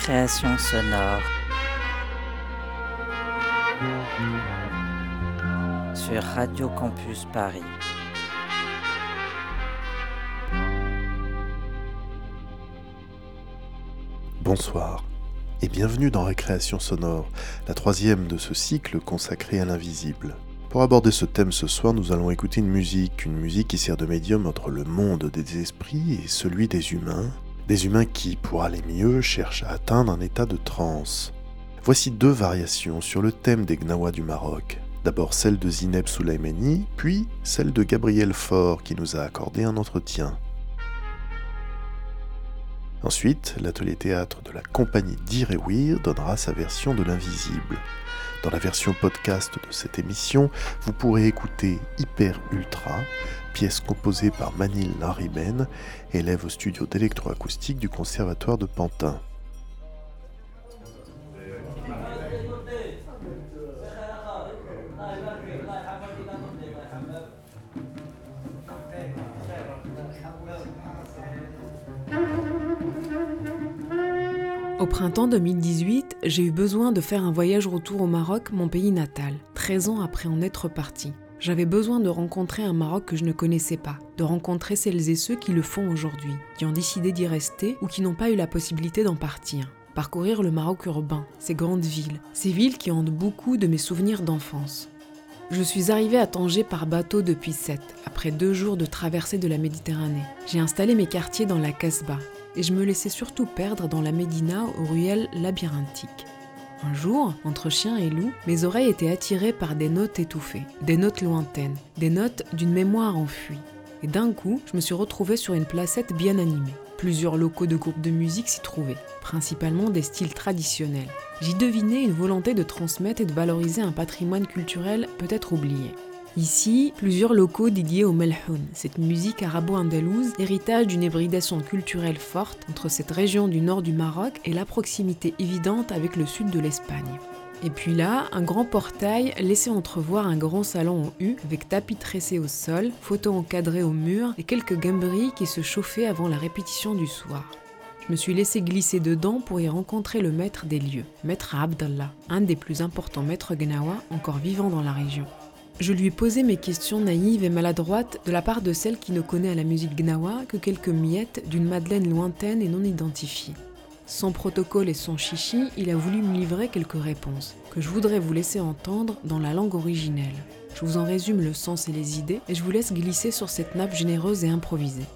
Récréation sonore. Sur Radio Campus Paris. Bonsoir et bienvenue dans Récréation sonore, la troisième de ce cycle consacré à l'invisible. Pour aborder ce thème ce soir, nous allons écouter une musique, une musique qui sert de médium entre le monde des esprits et celui des humains, des humains qui, pour aller mieux, cherchent à atteindre un état de transe. Voici deux variations sur le thème des Gnawa du Maroc. D'abord celle de Zineb Soulaimani, puis celle de Gabriel Faure qui nous a accordé un entretien. Ensuite, l'atelier théâtre de la compagnie d'Irewir donnera sa version de l'invisible. Dans la version podcast de cette émission, vous pourrez écouter Hyper Ultra, pièce composée par Manil Lariben, élève au studio d'électroacoustique du Conservatoire de Pantin. Au printemps 2018, j'ai eu besoin de faire un voyage retour au Maroc, mon pays natal, 13 ans après en être parti. J'avais besoin de rencontrer un Maroc que je ne connaissais pas, de rencontrer celles et ceux qui le font aujourd'hui, qui ont décidé d'y rester ou qui n'ont pas eu la possibilité d'en partir. Parcourir le Maroc urbain, ces grandes villes, ces villes qui ont beaucoup de mes souvenirs d'enfance. Je suis arrivée à Tanger par bateau depuis Sète, après deux jours de traversée de la Méditerranée. J'ai installé mes quartiers dans la Casbah, et je me laissais surtout perdre dans la Médina aux ruelles labyrinthiques. Un jour, entre chien et loup, mes oreilles étaient attirées par des notes étouffées, des notes lointaines, des notes d'une mémoire enfuie. Et d'un coup, je me suis retrouvée sur une placette bien animée. Plusieurs locaux de groupes de musique s'y trouvaient, principalement des styles traditionnels. J'y devinais une volonté de transmettre et de valoriser un patrimoine culturel peut-être oublié. Ici, plusieurs locaux dédiés au melhoun, cette musique arabo-andalouse, héritage d'une hybridation culturelle forte entre cette région du nord du Maroc et la proximité évidente avec le sud de l'Espagne. Et puis là, un grand portail laissait entrevoir un grand salon en U avec tapis tressés au sol, photos encadrées au mur et quelques gamberies qui se chauffaient avant la répétition du soir. Je me suis laissé glisser dedans pour y rencontrer le maître des lieux, Maître Abdallah, un des plus importants maîtres Gnawa encore vivant dans la région. Je lui ai posé mes questions naïves et maladroites de la part de celle qui ne connaît à la musique gnawa que quelques miettes d'une Madeleine lointaine et non identifiée. Sans protocole et sans chichi, il a voulu me livrer quelques réponses, que je voudrais vous laisser entendre dans la langue originelle. Je vous en résume le sens et les idées, et je vous laisse glisser sur cette nappe généreuse et improvisée.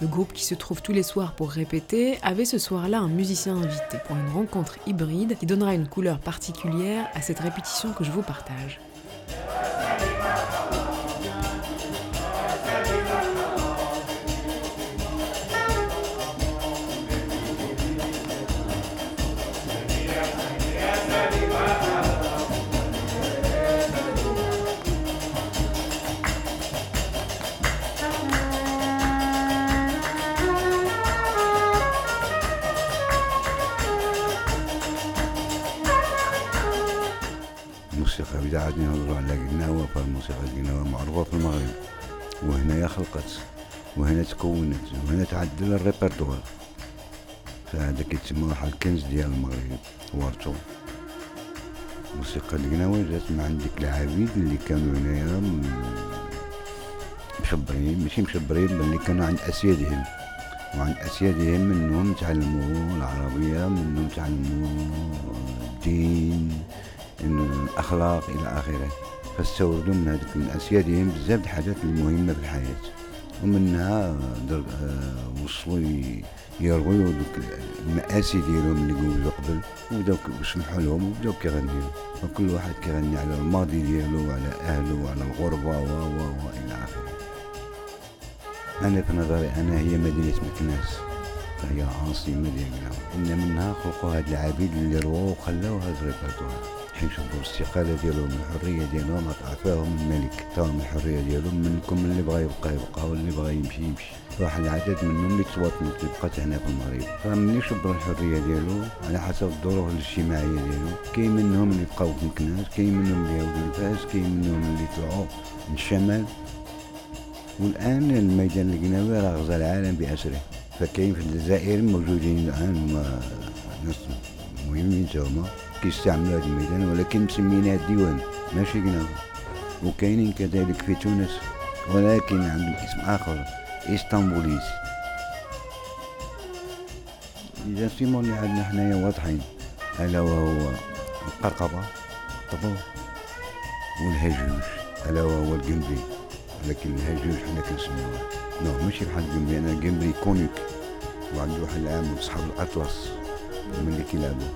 Le groupe qui se trouve tous les soirs pour répéter avait ce soir-là un musicien invité pour une rencontre hybride qui donnera une couleur particulière à cette répétition que je vous partage. Thank you. الموسيقى بداعتنا نهضروا على قناوة فالموسيقى القناوة معروفة في المغرب وهنايا خلقت وهنا تكونت وهنا تعدل الريبرتوار. فهذا كيتسمى واحد الكنز ديال المغرب ورثو الموسيقى القناوة جات من عند ديك العبيد اللي كانوا هنايا مشبرين ماشي مشبرين بل اللي كانوا عند أسيادهم. وعند أسيادهم منهم تعلموا العربية منهم تعلموا الدين. إنه الأخلاق إلى آخره فاستوردوا من هذوك من أسيادهم بزاف الحاجات المهمة في الحياة. ومنها. آه، وصلوا ي- يرويوا دوك المآسي ديالهم اللي قولوا قبل وبداو وسمحوا لهم وبداو كيغنيو. وكل واحد كيغني على الماضي ديالو وعلى أهله وعلى الغربة و و و إلى آخره. أنا في نظري أنا هي مدينة مكناس فهي عاصمة ديالنا. إن منها خلقوا هاد العبيد اللي رواو وخلاو هاد الريبرتوار. حين شوفوا الاستقالة ديالهم الحرية ديالهم عطاهم الملك. عطاهم الحرية ديالهم منكم اللي بغى يبقى يبقى واللي بغى يمشي يمشي. واحد العدد منهم اللي تواطنوا تبقى هنا في المغرب. فملي شبروا الحرية ديالو على حسب الظروف الاجتماعية ديالو. كاين منهم اللي بقاو في مكناس كاين منهم اللي يعودوا لفاس كاين منهم اللي طلعوا من الشمال. والآن الميدان القناوي راه غزا العالم بأسره. فكاين في الجزائر موجودين الآن هما ناس مهمين تاهما كيستعملوا هذا الميدان ولكن مسميناه الديوان ماشي قناوي وكاينين كذلك في تونس ولكن عندهم اسم آخر. اسطنبوليس اذا سيمون اللي عندنا حنايا واضحين الا وهو القرقبه طبو والهجوج الا وهو القنبي لكن الهجوج حنا كنسميوه نو ماشي بحال القنبي أنا القنبي كونيك وعنده واحد العام صحاب الاطلس هما اللي كيلعبوا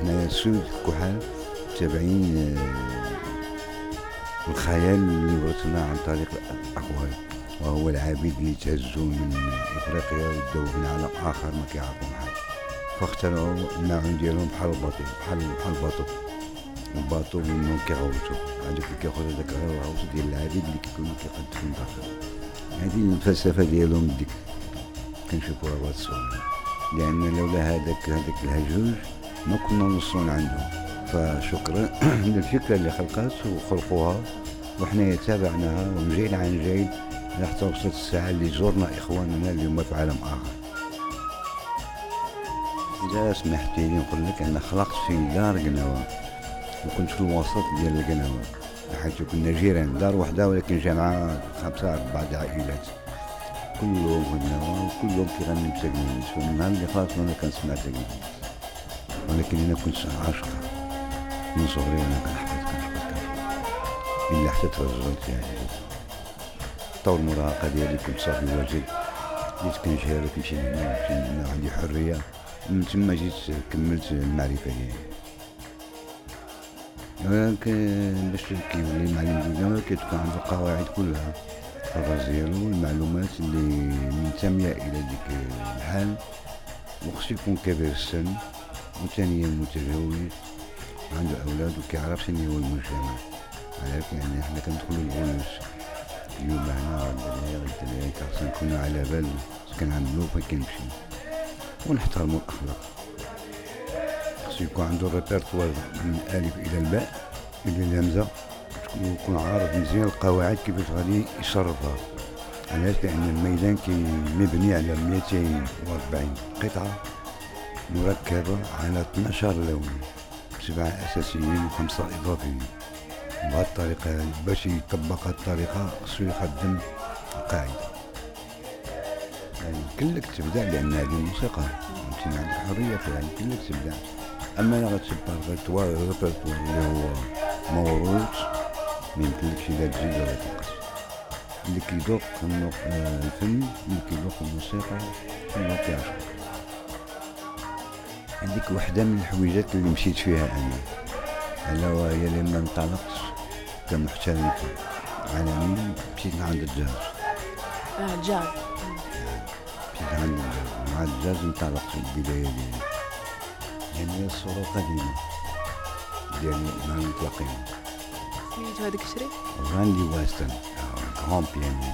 وحنا سود كحال تابعين آه، الخيال اللي ورثناه عن طريق الأقوال وهو العبيد اللي تهزوا من إفريقيا وداو من عالم آخر ما كيعرفوا حاجة فاخترعوا الماعون ديالهم بحال الباطو بحال بحال الباطو. الباطو منهم كيغوتو هذاك اللي كياخذ هذاك الغوت ديال العبيد اللي كيكونوا كيقدموا داخل هذه الفلسفة ديالهم ديك. كنشوفوها بهاد الصورة. لأن لولا هذاك هذاك الهجوج ما كنا نوصلوا لعندهم فشكرا. للفكرة اللي خلقات وخلقوها وحنا تابعناها ومن جيل عن جيل حتى وصلت الساعة اللي زورنا إخواننا اللي هما في عالم آخر. إذا سمحتي لي نقول لك أنا خلقت في دار قناوة وكنت في الوسط ديال القناوة حيث كنا جيران دار وحدة ولكن جامعة خمسة أربعة عائلات كلهم هنا وكلهم كيغني بتقليد فمن نهار اللي خلاص أنا كنسمع تقليد ولكن أنا كنت عاشقة من صغري أنا كنحفظ كنحفظ كنحفظ إلا حتى ترجلت يعني. طور المراهقة ديالي كنت صافي واجد بديت كنجهر كنمشي من هنا ونمشي هنا عندي حرية. من تما جيت كملت المعرفة ديالي ولكن باش كيولي معلم ديالنا كتكون عنده القواعد كلها. الراس ديالو المعلومات اللي منتمية إلى ديك الحال. وخصو يكون كبير السن. وثانيا متزوج عنده أولاد وكيعرف شنو هو المجتمع. عارف يعني حنا كندخلو الغنوش اليوم هنا غدا غدا غدا خصنا نكونو على بال اش كنعملو فين كنمشي. ونحترمو الأخلاق. خصو يكون عنده ريبرتوار من الألف إلى الباء إلى الهمزة. ويكون عارف مزيان القواعد كيفاش غادي يصرفها علاش؟ لأن الميدان كي مبني على 240 قطعة. مركبة على 12 لون سبعة أساسيين وخمسة إضافيين بهذه الطريقة هذه باش يطبق الطريقة خصو يخدم القاعدة يعني كلك تبدع لأن هذه الموسيقى. أنت عندك حرية فيها يعني كلك تبدع أما إلا غتبقى الريبرتوار الريبرتوار اللي هو موروث ما يمكنلكش لا تزيد ولا تنقص اللي النوع- آه، الفن اللي كيذوق الموسيقى هو كيعشق. هذيك وحدة من الحويجات اللي مشيت فيها أنا. ألا وهي لما انطلقت كمحترف عالمي مشيت عند الجاز آه الجاز مشيت عند الجاز مع الجاز انطلقت البداية ديالي. يعني الصورة القديمه آه، ديال مع المطلقين سميتو هذاك الشريك راندي واستن غران بياني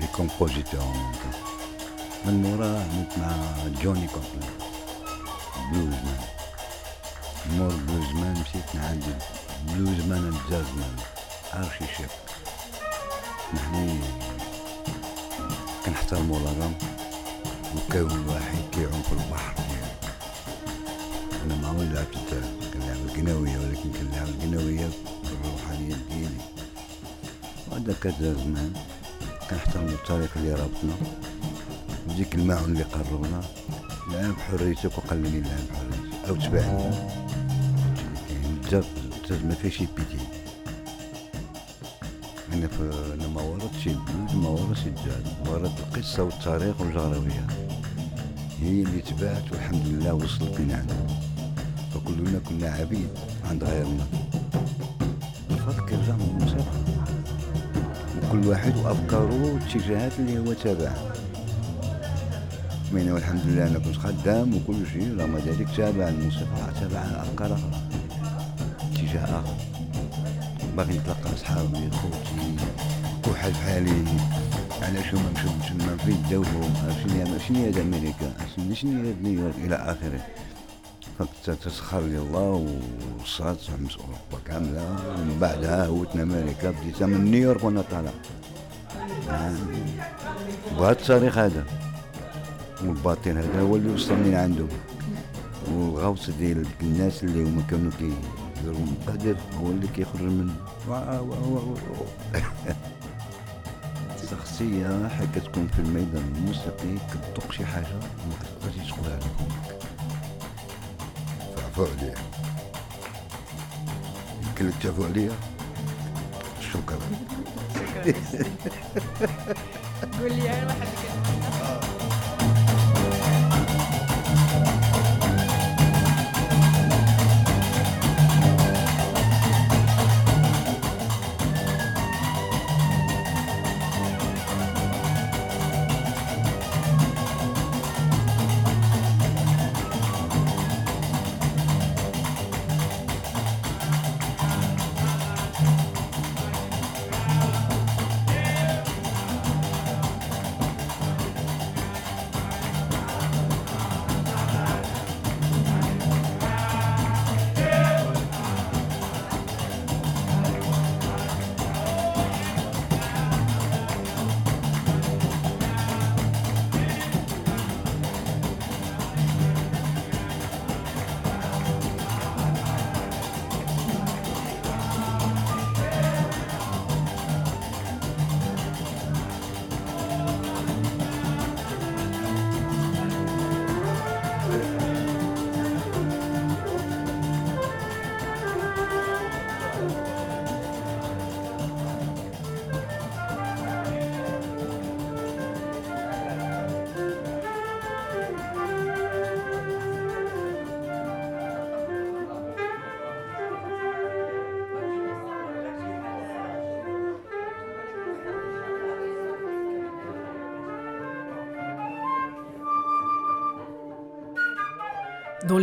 لي كومبوزيتور من موراه مع جوني كومبوزيتور بلوزمان مور بلوزمان مشيت نعدي بلوزمان الجازمان ارشي شيف نحن كنحترمو الغرام وكون واحد كيعوم في البحر أنا ما عمري لعبت كنلعب القناوية ولكن كنلعب القناوية بالروحانية ديالي. وهذا كذا زمان كنحترمو الطريق اللي رابطنا وديك المعون اللي قربنا. لعب حريتك وقلني لعب حريتك. أو تبعني الجاز الجاز ما فيهش بيتي أنا في أنا ما ورثتش البلوز ما ورثتش الجاز ورثت القصة والتاريخ والجغرافيا. هي اللي تبعت والحمد لله وصلت لنا عندنا فكلنا كنا عبيد عند غيرنا. الفرق كيرجع من الموسيقى كل واحد وأفكاره والاتجاهات اللي هو تابعها. من والحمد لله أنا كنت خدام وكل شيء. رغم ذلك تابع الموسيقى تابع أخرى اتجاه آخر. باغي نتلقى صحابي خوتي واحد بحالي علاش هما مشاو تما في يداوهم شنو شنو هي أمريكا؟ شنو هي نيويورك؟ إلى آخره. فتسخر لي الله وصارت حمس اوروبا كاملة. ومن بعدها هوتنا أمريكا بديت من نيويورك وأنا طالع. يعني بهذا التاريخ هذا. والباطن هذا هو اللي وصلني لعندهم والغوص ديال الناس اللي هما كانوا كيديروا القدر هو اللي كيخرج من شخصية حق كتكون في الميدان الموسيقي كتطق شي حاجة ما كتقدرش تقولها لكم فعفوا عليا. يمكن لك تعفوا عليا. شكرا. قول لي أنا واحد Dans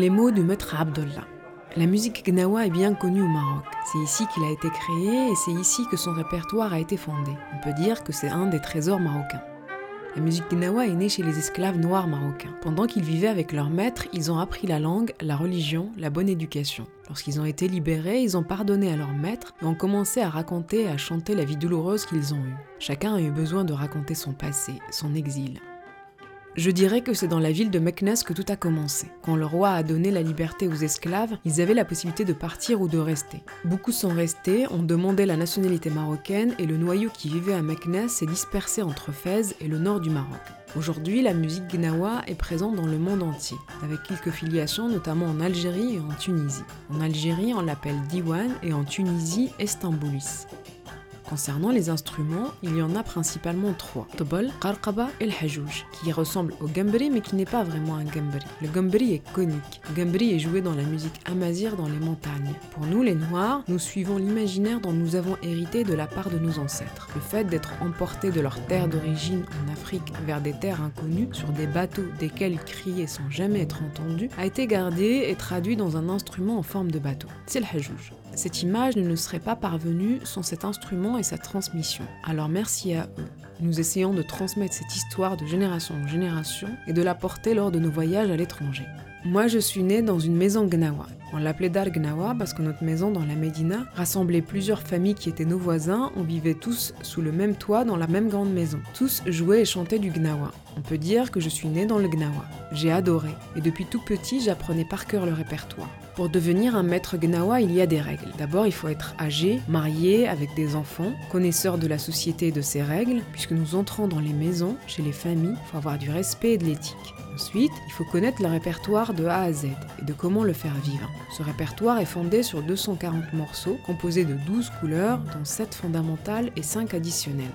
les mots du maître Abdullah, la musique gnawa est bien connue au Maroc. C'est ici qu'il a été créé et c'est ici que son répertoire a été fondé. On peut dire que c'est un des trésors marocains. La musique gnawa est née chez les esclaves noirs marocains. Pendant qu'ils vivaient avec leur maître, ils ont appris la langue, la religion, la bonne éducation. Lorsqu'ils ont été libérés, ils ont pardonné à leur maître et ont commencé à raconter et à chanter la vie douloureuse qu'ils ont eue. Chacun a eu besoin de raconter son passé, son exil. Je dirais que c'est dans la ville de Meknes que tout a commencé. Quand le roi a donné la liberté aux esclaves, ils avaient la possibilité de partir ou de rester. Beaucoup sont restés, ont demandé la nationalité marocaine et le noyau qui vivait à Meknes s'est dispersé entre Fès et le nord du Maroc. Aujourd'hui, la musique gnawa est présente dans le monde entier, avec quelques filiations notamment en Algérie et en Tunisie. En Algérie, on l'appelle Diwan et en Tunisie, Estamboulis. Concernant les instruments, il y en a principalement trois. Tobol, Qarqaba et le Hajouj, qui ressemble au gambri mais qui n'est pas vraiment un gambri. Le gambri est conique. Le gambri est joué dans la musique amazir dans les montagnes. Pour nous, les Noirs, nous suivons l'imaginaire dont nous avons hérité de la part de nos ancêtres. Le fait d'être emportés de leur terre d'origine en Afrique vers des terres inconnues, sur des bateaux desquels crier sans jamais être entendu, a été gardé et traduit dans un instrument en forme de bateau. C'est le Hajouj. Cette image ne nous serait pas parvenue sans cet instrument et sa transmission. Alors merci à eux. Nous essayons de transmettre cette histoire de génération en génération et de la porter lors de nos voyages à l'étranger. Moi, je suis née dans une maison gnawa. On l'appelait Dar Gnawa parce que notre maison dans la Médina rassemblait plusieurs familles qui étaient nos voisins. On vivait tous sous le même toit dans la même grande maison. Tous jouaient et chantaient du Gnawa. On peut dire que je suis née dans le Gnawa. J'ai adoré et depuis tout petit, j'apprenais par cœur le répertoire. Pour devenir un maître Gnawa, il y a des règles. D'abord, il faut être âgé, marié, avec des enfants, connaisseur de la société et de ses règles, puisque nous entrons dans les maisons, chez les familles, il faut avoir du respect et de l'éthique. Ensuite, il faut connaître le répertoire de A à Z et de comment le faire vivre. Ce répertoire est fondé sur 240 morceaux, composés de 12 couleurs, dont 7 fondamentales et 5 additionnelles.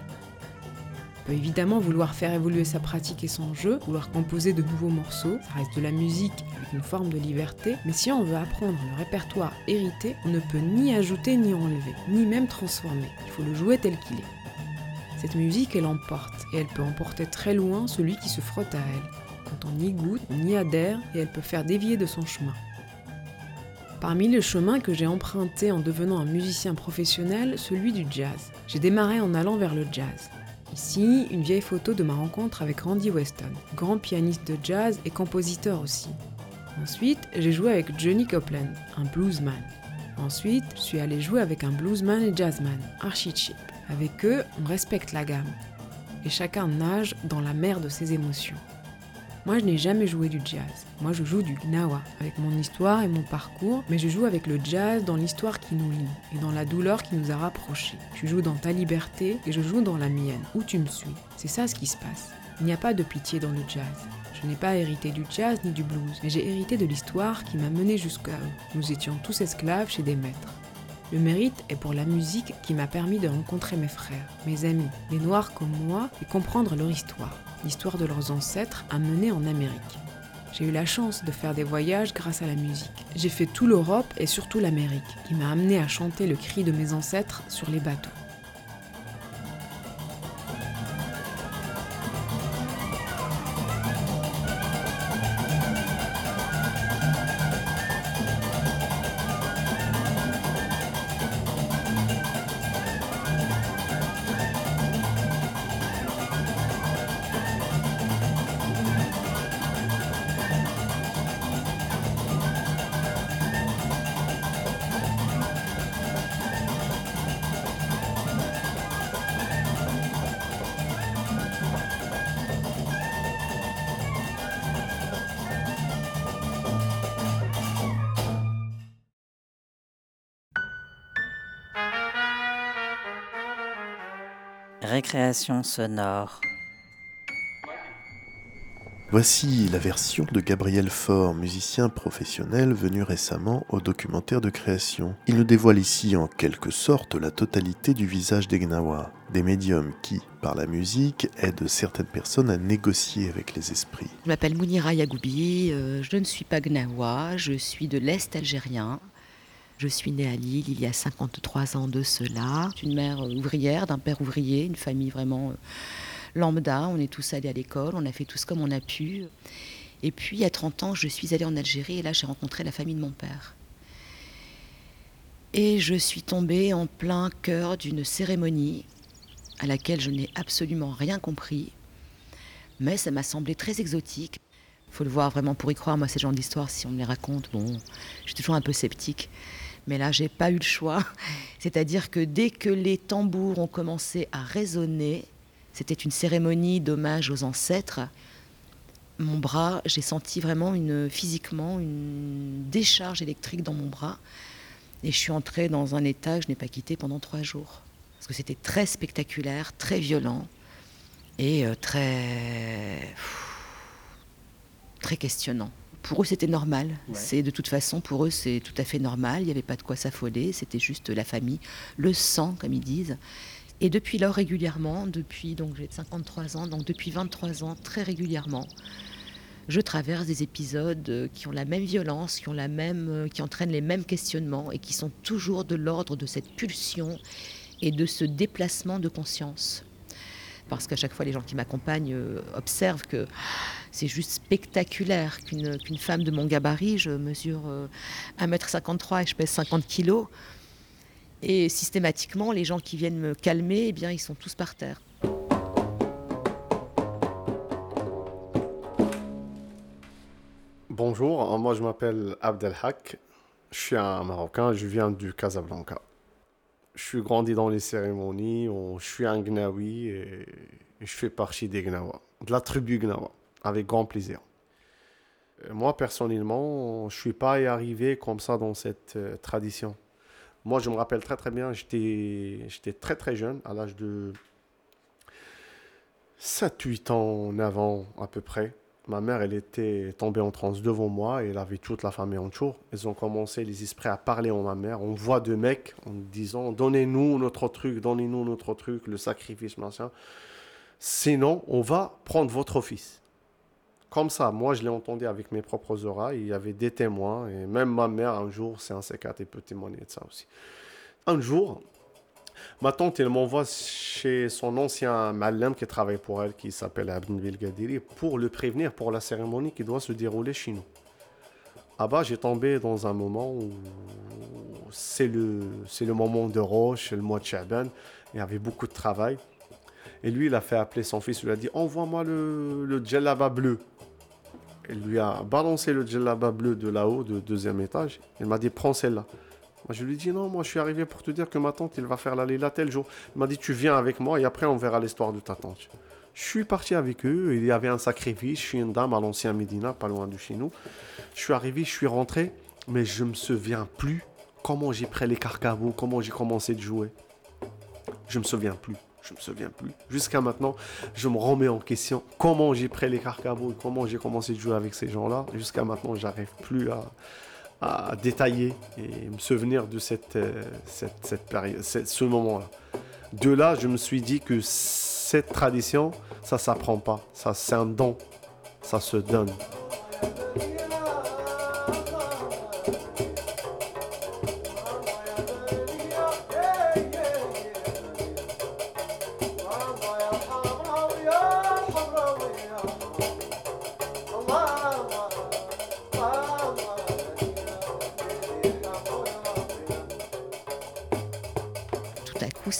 On peut évidemment vouloir faire évoluer sa pratique et son jeu, vouloir composer de nouveaux morceaux, ça reste de la musique avec une forme de liberté, mais si on veut apprendre le répertoire hérité, on ne peut ni ajouter ni enlever, ni même transformer. Il faut le jouer tel qu'il est. Cette musique, elle emporte, et elle peut emporter très loin celui qui se frotte à elle. Quand on y goûte, on y adhère, et elle peut faire dévier de son chemin. Parmi les chemins que j'ai empruntés en devenant un musicien professionnel, celui du jazz. J'ai démarré en allant vers le jazz. Ici, une vieille photo de ma rencontre avec Randy Weston, grand pianiste de jazz et compositeur aussi. Ensuite, j'ai joué avec Johnny Copeland, un bluesman. Ensuite, je suis allé jouer avec un bluesman et jazzman, Archie Chip. Avec eux, on respecte la gamme. Et chacun nage dans la mer de ses émotions. Moi, je n'ai jamais joué du jazz. Moi, je joue du gnawa, avec mon histoire et mon parcours, mais je joue avec le jazz dans l'histoire qui nous lie et dans la douleur qui nous a rapprochés. Tu joues dans ta liberté et je joue dans la mienne, où tu me suis. C'est ça ce qui se passe. Il n'y a pas de pitié dans le jazz. Je n'ai pas hérité du jazz ni du blues, mais j'ai hérité de l'histoire qui m'a mené jusqu'à eux. Nous étions tous esclaves chez des maîtres. Le mérite est pour la musique qui m'a permis de rencontrer mes frères, mes amis, les noirs comme moi, et comprendre leur histoire, l'histoire de leurs ancêtres amenés en Amérique. J'ai eu la chance de faire des voyages grâce à la musique. J'ai fait tout l'Europe et surtout l'Amérique, qui m'a amené à chanter le cri de mes ancêtres sur les bateaux. Récréation sonore. Voici la version de Gabriel Faure, musicien professionnel venu récemment au documentaire de création. Il nous dévoile ici en quelque sorte la totalité du visage des Gnawa, des médiums qui, par la musique, aident certaines personnes à négocier avec les esprits. Je m'appelle Mounira Yagoubi, euh, je ne suis pas gnawa, je suis de l'Est algérien. Je suis née à Lille il y a 53 ans de cela. Une mère ouvrière, d'un père ouvrier, une famille vraiment euh, lambda. On est tous allés à l'école, on a fait tous comme on a pu. Et puis, a 30 ans, je suis allée en Algérie et là, j'ai rencontré la famille de mon père. Et je suis tombée en plein cœur d'une cérémonie à laquelle je n'ai absolument rien compris, mais ça m'a semblé très exotique. Il faut le voir vraiment pour y croire. Moi, ces genres d'histoires, si on me les raconte, bon, je suis toujours un peu sceptique. Mais là, j'ai pas eu le choix. C'est-à-dire que dès que les tambours ont commencé à résonner, c'était une cérémonie d'hommage aux ancêtres. Mon bras, j'ai senti vraiment une, physiquement une décharge électrique dans mon bras. Et je suis entrée dans un état que je n'ai pas quitté pendant trois jours. Parce que c'était très spectaculaire, très violent et euh, très. très questionnant. Pour eux, c'était normal. C'est de toute façon, pour eux, c'est tout à fait normal. Il n'y avait pas de quoi s'affoler. C'était juste la famille, le sang, comme ils disent. Et depuis lors, régulièrement, depuis donc j'ai 53 ans, donc depuis 23 ans, très régulièrement, je traverse des épisodes euh, qui ont la même violence, qui ont la même, euh, qui entraînent les mêmes questionnements et qui sont toujours de l'ordre de cette pulsion et de ce déplacement de conscience. Parce qu'à chaque fois, les gens qui m'accompagnent euh, observent que c'est juste spectaculaire qu'une femme de mon gabarit, je mesure 1m53 et je pèse 50 kilos, et systématiquement, les gens qui viennent me calmer, eh bien, ils sont tous par terre. Bonjour, moi je m'appelle Abdelhak, je suis un Marocain, je viens du Casablanca. Je suis grandi dans les cérémonies, je suis un Gnawi et je fais partie des Gnawa, de la tribu Gnawa, avec grand plaisir. Moi personnellement, je ne suis pas arrivé comme ça dans cette euh, tradition. Moi, je me rappelle très très bien, j'étais très très jeune, à l'âge de 7-8 ans, 9 ans à peu près. Ma mère, elle était tombée en transe devant moi et elle avait toute la famille en tour. Ils ont commencé, les esprits, à parler en ma mère. On voit deux mecs en disant Donnez-nous notre truc, donnez-nous notre truc, le sacrifice, machin. Sinon, on va prendre votre fils. Comme ça, moi, je l'ai entendu avec mes propres oreilles. Il y avait des témoins. Et même ma mère, un jour, c'est un C4, et peut témoigner de ça aussi. Un jour, Ma tante, elle m'envoie chez son ancien malem qui travaille pour elle, qui s'appelle Abdel Gadiri, pour le prévenir pour la cérémonie qui doit se dérouler chez nous. Ah bah, j'ai tombé dans un moment où c'est le, le moment de Roche, le mois de Chaban. Il y avait beaucoup de travail. Et lui, il a fait appeler son fils, il a dit Envoie-moi le, le bleu. Il lui a balancé le djellaba bleu de là-haut, de deuxième étage. Il m'a dit Prends celle-là. Je lui ai dit Non, moi, je suis arrivé pour te dire que ma tante, il va faire la Lila tel jour. Il m'a dit Tu viens avec moi et après, on verra l'histoire de ta tante. Je suis parti avec eux. Il y avait un sacrifice. Je suis une dame à l'ancien Médina, pas loin de chez nous. Je suis arrivé, je suis rentré, mais je me souviens plus comment j'ai pris les carcabos, comment j'ai commencé de jouer. Je me souviens plus. Je me souviens plus. Jusqu'à maintenant, je me remets en question comment j'ai pris les carcabos, comment j'ai commencé de jouer avec ces gens-là. Jusqu'à maintenant, j'arrive plus à, détailler et me souvenir de cette, euh, cette, cette période, ce moment-là. De là, je me suis dit que cette tradition, ça s'apprend pas. Ça, c'est un don. Ça se donne.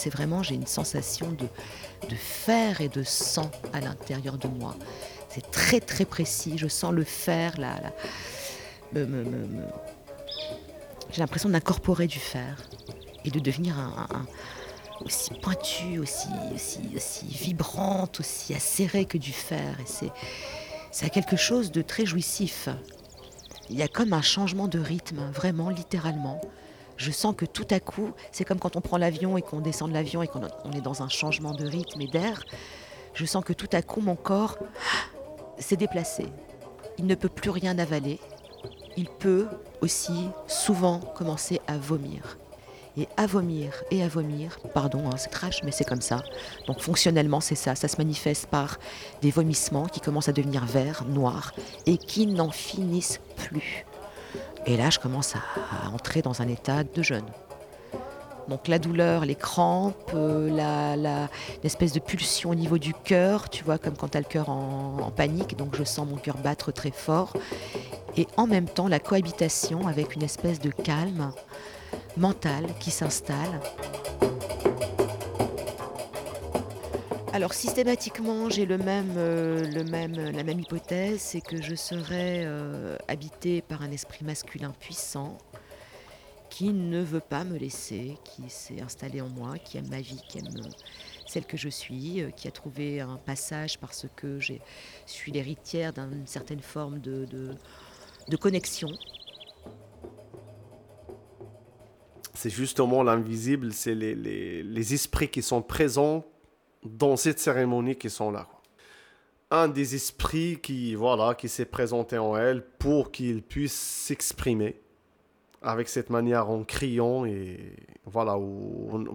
C'est vraiment, j'ai une sensation de, fer et de sang à l'intérieur de moi. C'est très très précis, je sens le fer, là, j'ai l'impression d'incorporer du fer et de devenir aussi pointu, aussi, vibrante, aussi acérée que du fer. Et c'est, c'est quelque chose de très jouissif. Il y a comme un changement de rythme, vraiment, littéralement je sens que tout à coup, c'est comme quand on prend l'avion et qu'on descend de l'avion et qu'on est dans un changement de rythme et d'air. Je sens que tout à coup, mon corps s'est déplacé. Il ne peut plus rien avaler. Il peut aussi souvent commencer à vomir. Et à vomir et à vomir, pardon, hein, c'est trash, mais c'est comme ça. Donc fonctionnellement, c'est ça. Ça se manifeste par des vomissements qui commencent à devenir verts, noirs, et qui n'en finissent plus. Et là, je commence à, entrer dans un état de jeûne. Donc la douleur, les crampes, euh, la, l'espèce de pulsion au niveau du cœur, tu vois, comme quand tu as le cœur en, en, panique, donc je sens mon cœur battre très fort. Et en même temps, la cohabitation avec une espèce de calme mental qui s'installe. Alors systématiquement, j'ai euh, même, la même hypothèse, c'est que je serais euh, habité par un esprit masculin puissant qui ne veut pas me laisser, qui s'est installé en moi, qui aime ma vie, qui aime celle que je suis, euh, qui a trouvé un passage parce que je suis l'héritière d'une certaine forme de, connexion. C'est justement l'invisible, c'est les esprits qui sont présents dans cette cérémonie qui sont là. Un des esprits qui, voilà, qui s'est présenté en elle pour qu'il puisse s'exprimer avec cette manière en criant et voilà,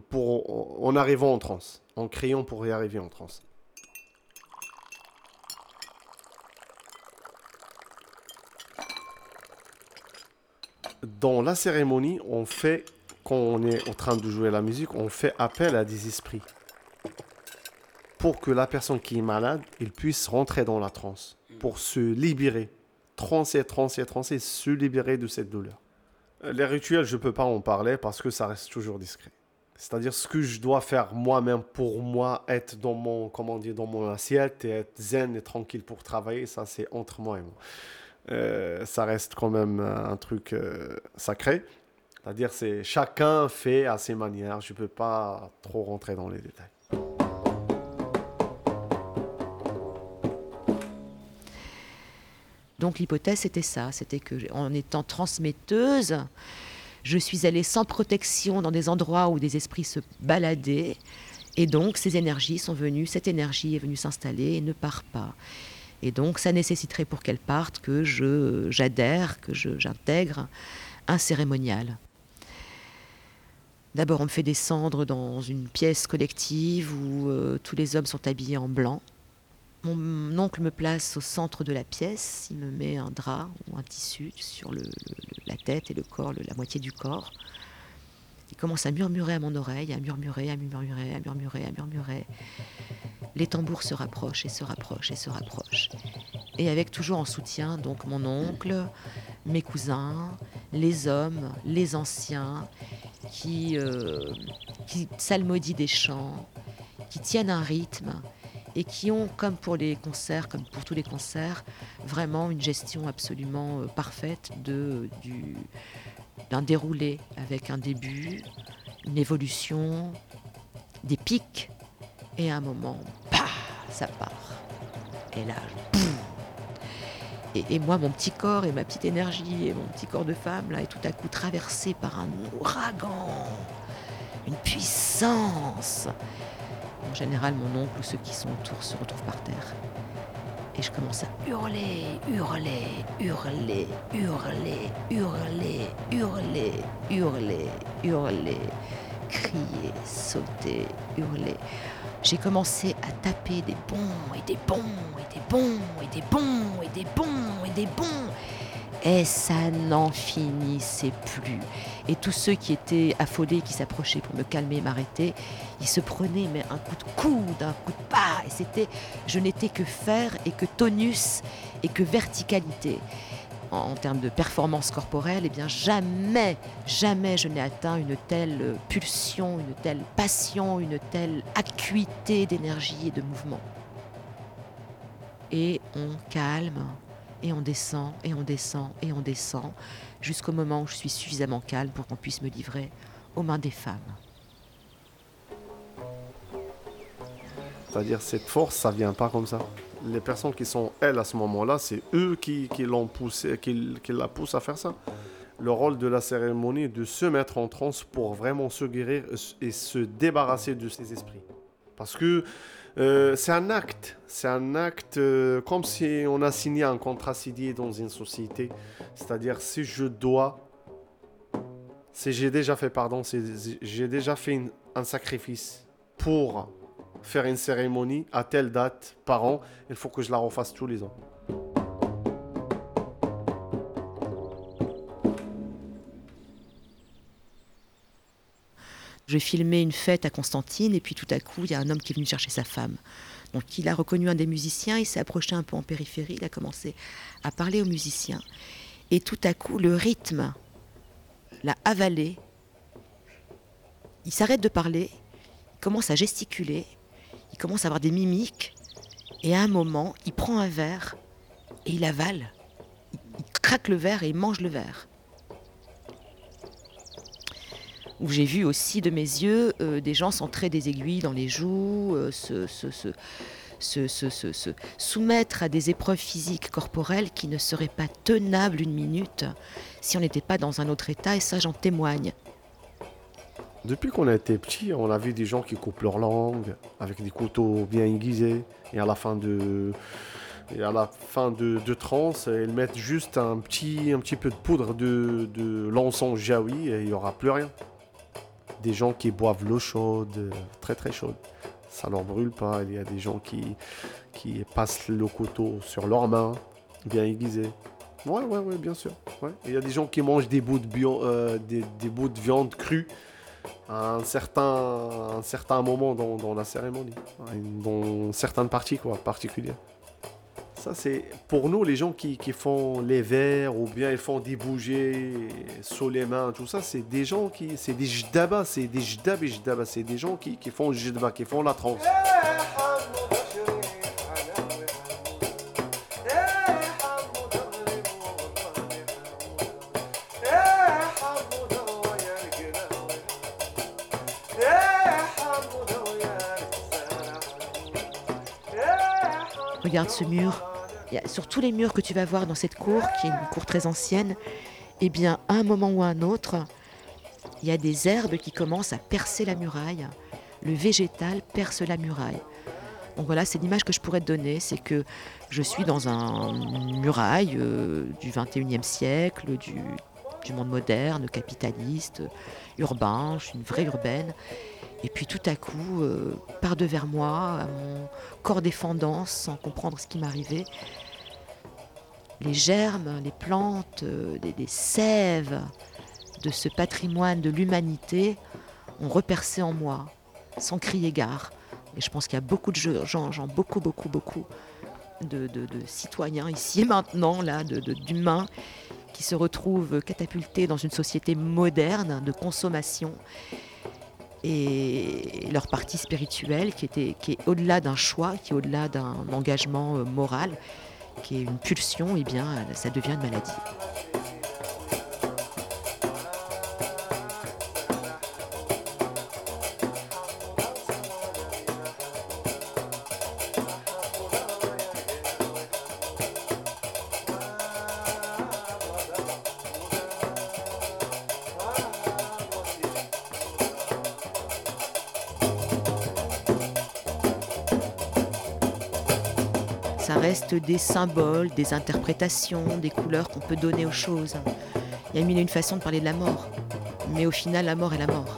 pour, en arrivant en transe, en criant pour y arriver en transe. Dans la cérémonie, on fait, quand on est en train de jouer la musique, on fait appel à des esprits pour que la personne qui est malade, il puisse rentrer dans la transe, pour se libérer, transer, transer, transer, se libérer de cette douleur. Euh, les rituels, je ne peux pas en parler parce que ça reste toujours discret. C'est-à-dire ce que je dois faire moi-même pour moi, être dans mon, comment dire, dans mon assiette et être zen et tranquille pour travailler, ça c'est entre moi et moi. Euh, ça reste quand même un truc euh, sacré. C'est-à-dire c'est chacun fait à ses manières. Je ne peux pas trop rentrer dans les détails. Donc l'hypothèse c'était ça, c'était que en étant transmetteuse, je suis allée sans protection dans des endroits où des esprits se baladaient, et donc ces énergies sont venues, cette énergie est venue s'installer et ne part pas. Et donc ça nécessiterait pour qu'elle parte que je j'adhère, que j'intègre un cérémonial. D'abord, on me fait descendre dans une pièce collective où euh, tous les hommes sont habillés en blanc. Mon oncle me place au centre de la pièce, il me met un drap ou un tissu sur la tête et le corps, la moitié du corps. qui commence à murmurer à mon oreille, à murmurer, à murmurer, à murmurer, à murmurer. Les tambours se rapprochent et se rapprochent et se rapprochent. Et avec toujours en soutien donc mon oncle, mes cousins, les hommes, les anciens, qui, euh, qui salmodient des chants, qui tiennent un rythme et qui ont, comme pour les concerts, comme pour tous les concerts, vraiment une gestion absolument euh, parfaite de, du, d'un déroulé avec un début, une évolution, des pics et un moment, bah, ça part. Et là, et, et, moi, mon petit corps et ma petite énergie et mon petit corps de femme là est tout à coup traversé par un ouragan, une puissance. En général, mon oncle ou ceux qui sont autour se retrouvent par terre. Et je commence à hurler, hurler, hurler, hurler, hurler, hurler, hurler, hurler, crier, sauter, hurler. J'ai commencé à taper des bons et des bons et des bons et des bons et des bons et des bons. Et ça n'en finissait plus. Et tous ceux qui étaient affolés, qui s'approchaient pour me calmer, m'arrêter, ils se prenaient un coup de coude, un coup de pas. Et c'était, je n'étais que fer et que tonus et que verticalité. En, en termes de performance corporelle, eh bien jamais, jamais je n'ai atteint une telle pulsion, une telle passion, une telle acuité d'énergie et de mouvement. Et on calme, et on descend, et on descend, et on descend, jusqu'au moment où je suis suffisamment calme pour qu'on puisse me livrer aux mains des femmes. C'est-à-dire cette force, ça vient pas comme ça. Les personnes qui sont elles à ce moment-là, c'est eux qui, l'ont poussé, qui, la poussent à faire ça. Le rôle de la cérémonie est de se mettre en transe pour vraiment se guérir et se débarrasser de ces esprits. Parce que euh, c'est un acte, c'est un acte euh, comme si on a signé un contrat signé dans une société. C'est-à-dire si je dois, si j'ai déjà fait, pardon, si j'ai déjà fait un sacrifice pour faire une cérémonie à telle date par an, il faut que je la refasse tous les ans. Je filmais une fête à Constantine et puis tout à coup, il y a un homme qui est venu chercher sa femme. Donc il a reconnu un des musiciens, il s'est approché un peu en périphérie, il a commencé à parler aux musiciens. Et tout à coup, le rythme l'a avalé. Il s'arrête de parler, il commence à gesticuler, il commence à avoir des mimiques, et à un moment, il prend un verre et il avale. Il craque le verre et il mange le verre. Où j'ai vu aussi de mes yeux euh, des gens centrer des aiguilles dans les joues, euh, se, soumettre à des épreuves physiques corporelles qui ne seraient pas tenables une minute si on n'était pas dans un autre état, et ça j'en témoigne. Depuis qu'on a été petit, on a vu des gens qui coupent leur langue avec des couteaux bien aiguisés. Et à la fin de, à la fin de, transe, ils mettent juste un petit, un petit peu de poudre de, de l'encens jaoui et il n'y aura plus rien. Des gens qui boivent l'eau chaude, très très chaude. Ça leur brûle pas. Il y a des gens qui, qui passent le couteau sur leurs mains, bien aiguisés. Ouais, ouais, ouais, bien sûr. Il y a des gens qui mangent des bouts de, euh, viande crue à un certain, moment dans, dans la cérémonie, dans certaines parties quoi, particulières. Ça, c'est pour nous, les gens qui, qui, font les verres ou bien ils font des bougies sous les mains, tout ça, c'est des gens qui. C'est des jdaba, c'est des jdab c'est des gens qui, qui font jdaba, qui font la transe. Regarde ce mur. Sur tous les murs que tu vas voir dans cette cour, qui est une cour très ancienne, eh bien, à un moment ou à un autre, il y a des herbes qui commencent à percer la muraille. Le végétal perce la muraille. Donc voilà, c'est l'image que je pourrais te donner, c'est que je suis dans un muraille euh, du 21e siècle, du, monde moderne, capitaliste, urbain, je suis une vraie urbaine. Et puis tout à coup, euh, par devers moi, mon corps défendant, sans comprendre ce qui m'arrivait, les germes, les plantes, euh, des, sèves, de ce patrimoine de l'humanité ont repercé en moi, sans crier gare. Et je pense qu'il y a beaucoup de gens, gens beaucoup, beaucoup, beaucoup de, citoyens ici et maintenant, là, d'humains, qui se retrouvent catapultés dans une société moderne de consommation. Et leur partie spirituelle, qui, était, qui est au-delà d'un choix, qui est au-delà d'un engagement euh, moral, qui est une pulsion, et eh bien, ça devient une maladie. Reste des symboles, des interprétations, des couleurs qu'on peut donner aux choses. Il y a mille une façon de parler de la mort. Mais au final, la mort est la mort.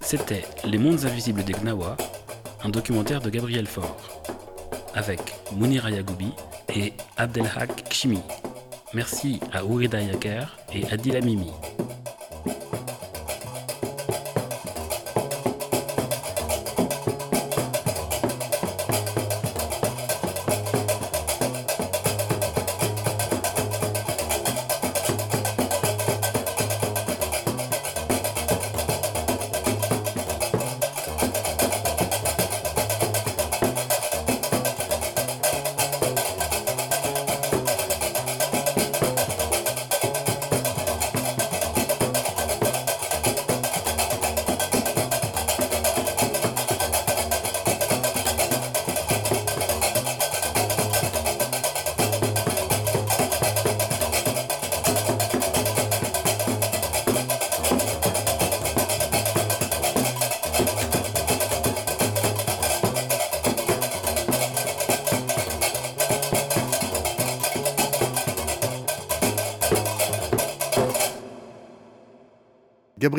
C'était Les mondes invisibles des Gnawa, un documentaire de Gabriel Faure, avec Mounira Yagoubi et Abdelhak Kshimi. Merci à Ourida Yaker et Adila Mimi.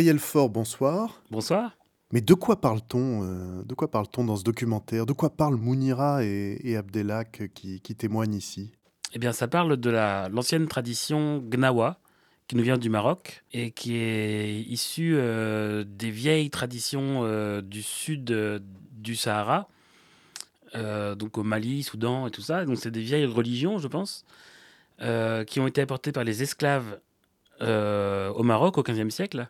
Gabriel Faure, bonsoir. Bonsoir. Mais de quoi parle-t-on euh, De quoi parle-t-on dans ce documentaire? De quoi parlent Mounira et, et Abdelak qui, témoignent ici? Eh bien, ça parle de l'ancienne tradition Gnawa qui nous vient du Maroc et qui est issue euh, des vieilles traditions euh, du sud du Sahara, donc au Mali, Soudan et tout ça. Donc, c'est des vieilles religions, je pense, qui ont été apportées par les esclaves au Maroc au XVe siècle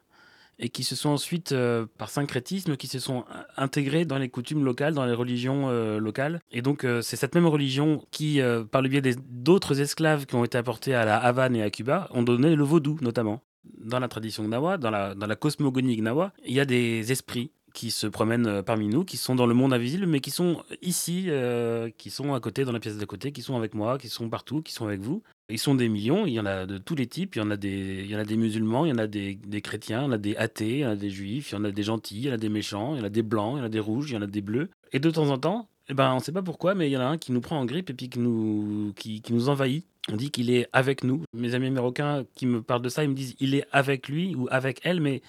et qui se sont ensuite, euh, par syncrétisme, qui se sont intégrés dans les coutumes locales, dans les religions euh, locales. Et donc, euh, c'est cette même religion qui, par le biais d'autres esclaves qui ont été apportés à la Havane et à Cuba, ont donné le vaudou, notamment. Dans la tradition gnawa, dans la, dans la cosmogonie gnawa, il y a des esprits qui se promènent euh, parmi nous, qui sont dans le monde invisible, mais qui sont ici, euh, qui sont à côté, dans la pièce d'à côté, qui sont avec moi, qui sont partout, qui sont avec vous. Ils sont des millions, il y en a de tous les types, il y en a des, il y en a des musulmans, il y en a des, chrétiens, il y en a des athées, il y en a des juifs, il y en a des gentils, il y en a des méchants, il y en a des blancs, il y en a des rouges, il y en a des bleus. Et de temps en temps, eh ben, on ne sait pas pourquoi, mais il y en a un qui nous prend en grippe et puis qui nous, qui, nous envahit. On dit qu'il est avec nous. Mes amis marocains qui me parlent de ça, ils me disent il est avec lui ou avec elle, mais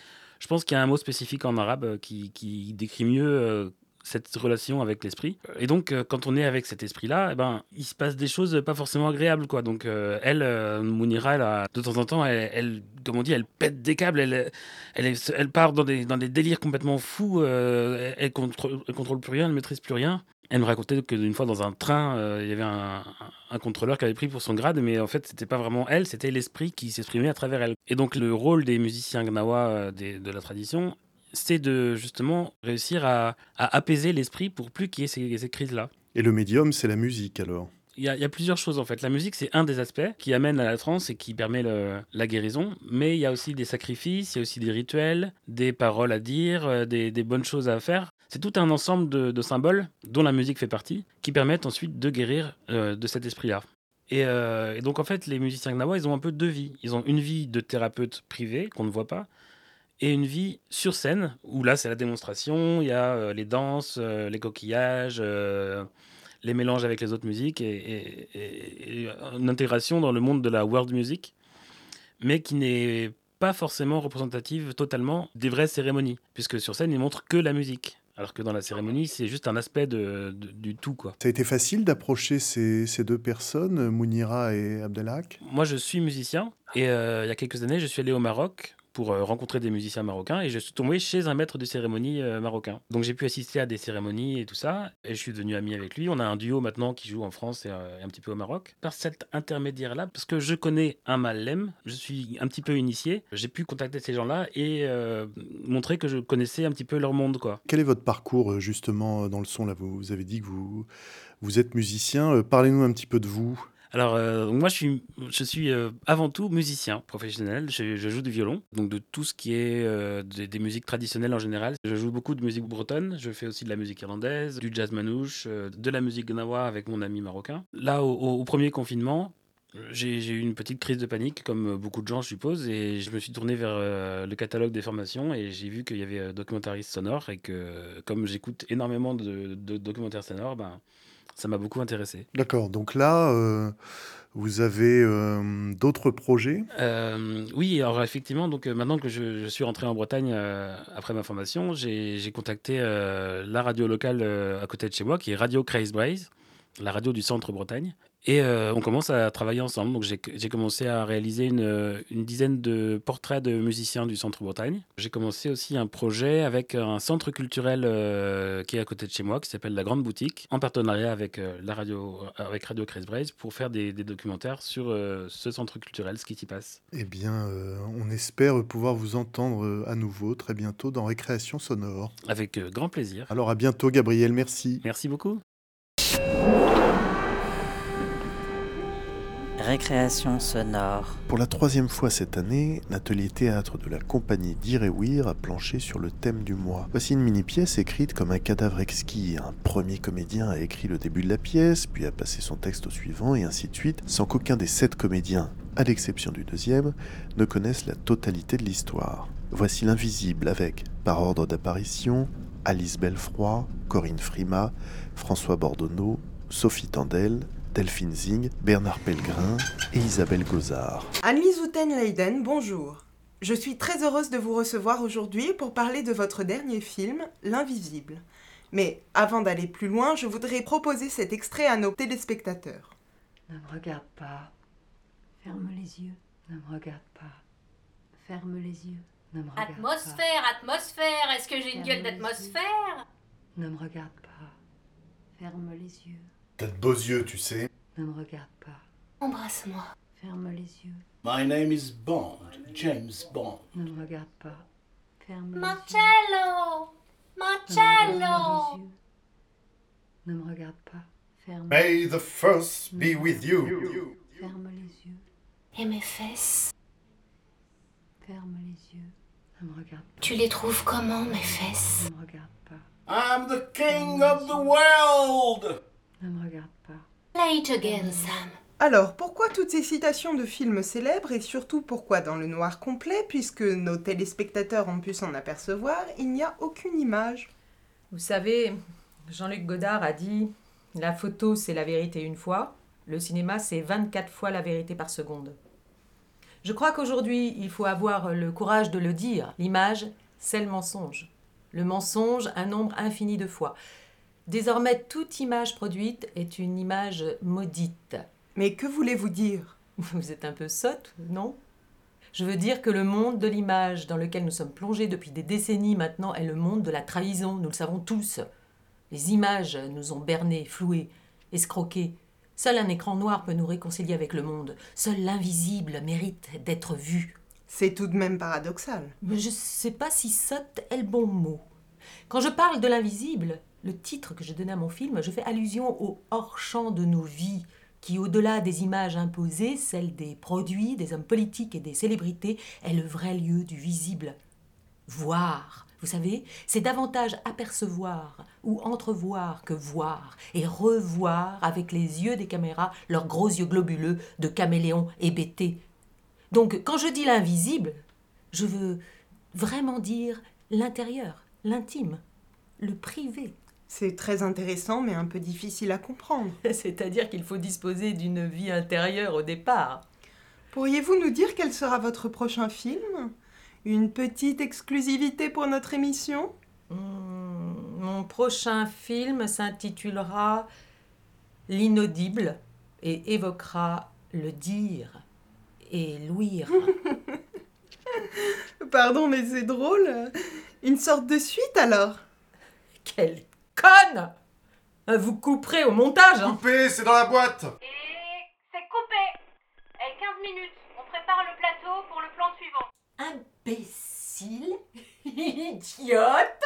je pense qu'il y a un mot spécifique en arabe euh, qui, décrit mieux euh, cette relation avec l'esprit. Et donc, euh, quand on est avec cet esprit-là, eh ben, il se passe des choses pas forcément agréables, quoi. Donc, elle, Mounira, de temps en temps, elle, comme on dit, elle pète des câbles, elle, elle, elle part dans des, dans délires complètement fous, elle, contrôle, elle contrôle plus rien, elle maîtrise plus rien. Elle me racontait qu'une fois dans un train, il y avait un, un, contrôleur qui avait pris pour son grade, mais en fait, c'était pas vraiment elle, c'était l'esprit qui s'exprimait à travers elle. Et donc, le rôle des musiciens gnawa de la tradition, c'est de justement réussir à, apaiser l'esprit pour plus qu'il y ait ces, crises-là. Et le médium, c'est la musique alors? Il y, a, plusieurs choses en fait. La musique, c'est un des aspects qui amène à la transe et qui permet la guérison. Mais il y a aussi des sacrifices, il y a aussi des rituels, des paroles à dire, euh, des, bonnes choses à faire. C'est tout un ensemble de, symboles, dont la musique fait partie, qui permettent ensuite de guérir euh, de cet esprit-là. Euh, et, donc en fait, les musiciens gnawa, ils ont un peu deux vies. Ils ont une vie de thérapeute privé qu'on ne voit pas, et une vie sur scène, où là c'est la démonstration, il y a les danses, les coquillages, les mélanges avec les autres musiques et, une intégration dans le monde de la world music, mais qui n'est pas forcément représentative totalement des vraies cérémonies, puisque sur scène, ils montrent que la musique. Alors que dans la cérémonie, c'est juste un aspect de, de- du tout, quoi. Ça a été facile d'approcher ces, ces deux personnes, Mounira et Abdelhak? Moi, je suis musicien et euh, il y a quelques années, je suis allé au Maroc pour euh, rencontrer des musiciens marocains et je suis tombé chez un maître de cérémonie euh, marocain. Donc j'ai pu assister à des cérémonies et tout ça et je suis devenu ami avec lui. On a un duo maintenant qui joue en France et, euh, un petit peu au Maroc. Par cet intermédiaire-là, parce que je connais un Malem, je suis un petit peu initié, j'ai pu contacter ces gens-là et montrer que je connaissais un petit peu leur monde, quoi. Quel est votre parcours justement dans le son là? Vous, vous avez dit que vous, vous êtes musicien. Parlez-nous un petit peu de vous. Alors, euh, moi, je suis, euh, avant tout musicien professionnel. Je, joue du violon, donc de tout ce qui est euh, des, musiques traditionnelles en général. Je joue beaucoup de musique bretonne. Je fais aussi de la musique irlandaise, du jazz manouche, de la musique gnawa avec mon ami marocain. Là, au, premier confinement, j'ai eu une petite crise de panique, comme beaucoup de gens, je suppose, et je me suis tourné vers le catalogue des formations et j'ai vu qu'il y avait euh, documentariste sonore et que, comme j'écoute énormément de, de documentaires sonores, ben, ça m'a beaucoup intéressé. D'accord, donc là, euh, vous avez euh, d'autres projets? Euh, oui, alors effectivement, donc maintenant que je, je suis rentré en Bretagne après ma formation, j'ai contacté la radio locale à côté de chez moi, qui est Radio Craze la radio du centre Bretagne. Et euh, on commence à travailler ensemble. Donc j'ai j'ai commencé à réaliser une, une dizaine de portraits de musiciens du centre Bretagne. J'ai commencé aussi un projet avec un centre culturel euh, qui est à côté de chez moi, qui s'appelle La Grande Boutique, en partenariat avec euh, la radio, avec Radio Craze Braze, pour faire des, des documentaires sur euh, ce centre culturel, ce qui s'y passe. Eh bien, euh, on espère pouvoir vous entendre euh, à nouveau très bientôt dans Récréation Sonore. Avec euh, grand plaisir. Alors à bientôt Gabriel, merci. Merci beaucoup. Récréation sonore. Pour la troisième fois cette année, l'atelier théâtre de la compagnie d'Irewir a planché sur le thème du mois. Voici une mini-pièce écrite comme un cadavre exquis. Un premier comédien a écrit le début de la pièce, puis a passé son texte au suivant, et ainsi de suite, sans qu'aucun des sept comédiens, à l'exception du deuxième, ne connaissent la totalité de l'histoire. Voici l'invisible avec, par ordre d'apparition, Alice Belfroy, Corinne Frima, François Bordonneau, Sophie Tandel, Delphine Zing, Bernard Pellegrin et Isabelle Gozard. Anne-Lise Houten-Leyden, bonjour. Je suis très heureuse de vous recevoir aujourd'hui pour parler de votre dernier film, L'Invisible. Mais avant d'aller plus loin, je voudrais proposer cet extrait à nos téléspectateurs. Ne me regarde pas. Ferme les yeux. Ne me regarde pas. Ferme les yeux. Ne me regarde Atmosphère, atmosphère, est-ce que j'ai une gueule d'atmosphère? Ne me regarde pas. Ferme les yeux. T'as de beaux yeux, tu sais. Ne me regarde pas. Embrasse-moi. Ferme les yeux. My name is Bond, James Bond. Ne me regarde pas. Ferme les Marcello Marcello. Ne me regarde pas. Ferme. May the force be with you. Ferme les yeux. Et mes fesses? Ferme les yeux. Ne me regarde pas. Tu les trouves comment, mes fesses? Ne me regarde pas. I'm the king of the world. Ne me regarde pas. Play it again, Sam. Alors, pourquoi toutes ces citations de films célèbres et surtout pourquoi dans le noir complet, puisque nos téléspectateurs ont pu s'en apercevoir, il n'y a aucune image? Vous savez, Jean-Luc Godard a dit La photo, c'est la vérité une fois, le cinéma, c'est 24 fois la vérité par seconde. Je crois qu'aujourd'hui, il faut avoir le courage de le dire l'image, c'est le mensonge. Le mensonge, un nombre infini de fois. Désormais, toute image produite est une image maudite. Mais que voulez-vous dire? Vous êtes un peu sotte, non? Je veux dire que le monde de l'image dans lequel nous sommes plongés depuis des décennies maintenant est le monde de la trahison, nous le savons tous. Les images nous ont bernés, floués, escroqués. Seul un écran noir peut nous réconcilier avec le monde. Seul l'invisible mérite d'être vu. C'est tout de même paradoxal. Mais je sais pas si sotte est le bon mot. Quand je parle de l'invisible, le titre que j'ai donné à mon film, je fais allusion au hors-champ de nos vies, qui, au-delà des images imposées, celles des produits, des hommes politiques et des célébrités, est le vrai lieu du visible. Voir, vous savez, c'est davantage apercevoir ou entrevoir que voir et revoir avec les yeux des caméras leurs gros yeux globuleux de caméléons hébétés. Donc, quand je dis l'invisible, je veux vraiment dire l'intérieur, l'intime, le privé. C'est très intéressant, mais un peu difficile à comprendre. C'est-à-dire qu'il faut disposer d'une vie intérieure au départ. Pourriez-vous nous dire quel sera votre prochain film? Une petite exclusivité pour notre émission? Hmm, Mon prochain film s'intitulera L'inaudible et évoquera le dire et l'ouïr. Pardon, mais c'est drôle. Une sorte de suite alors? Quelle conne Vous couperez au montage hein. Coupé, c'est dans la boîte C'est coupé. Et 15 minutes. On prépare le plateau pour le plan suivant. Imbécile Idiote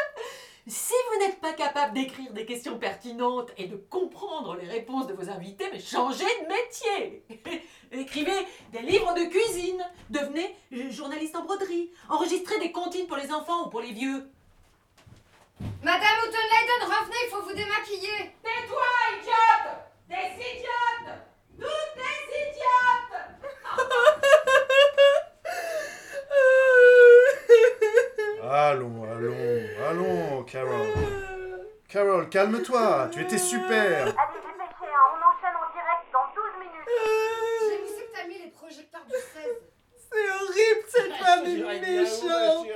Si vous n'êtes pas capable d'écrire des questions pertinentes et de comprendre les réponses de vos invités, mais changez de métier Écrivez des livres de cuisine, devenez journaliste en broderie, enregistrez des comptines pour les enfants ou pour les vieux. Madame Houghton-Leyden, revenez, il faut vous démaquiller. Tais-toi, idiote Des idiotes Toutes des idiotes Allons, allons, allons, Carol. Carol, calme-toi, tu étais super. Allez, dépêchez, hein, on enchaîne en direct dans 12 minutes. J'ai vu que t'as mis les projecteurs du 16. C'est horrible, cette femme est méchante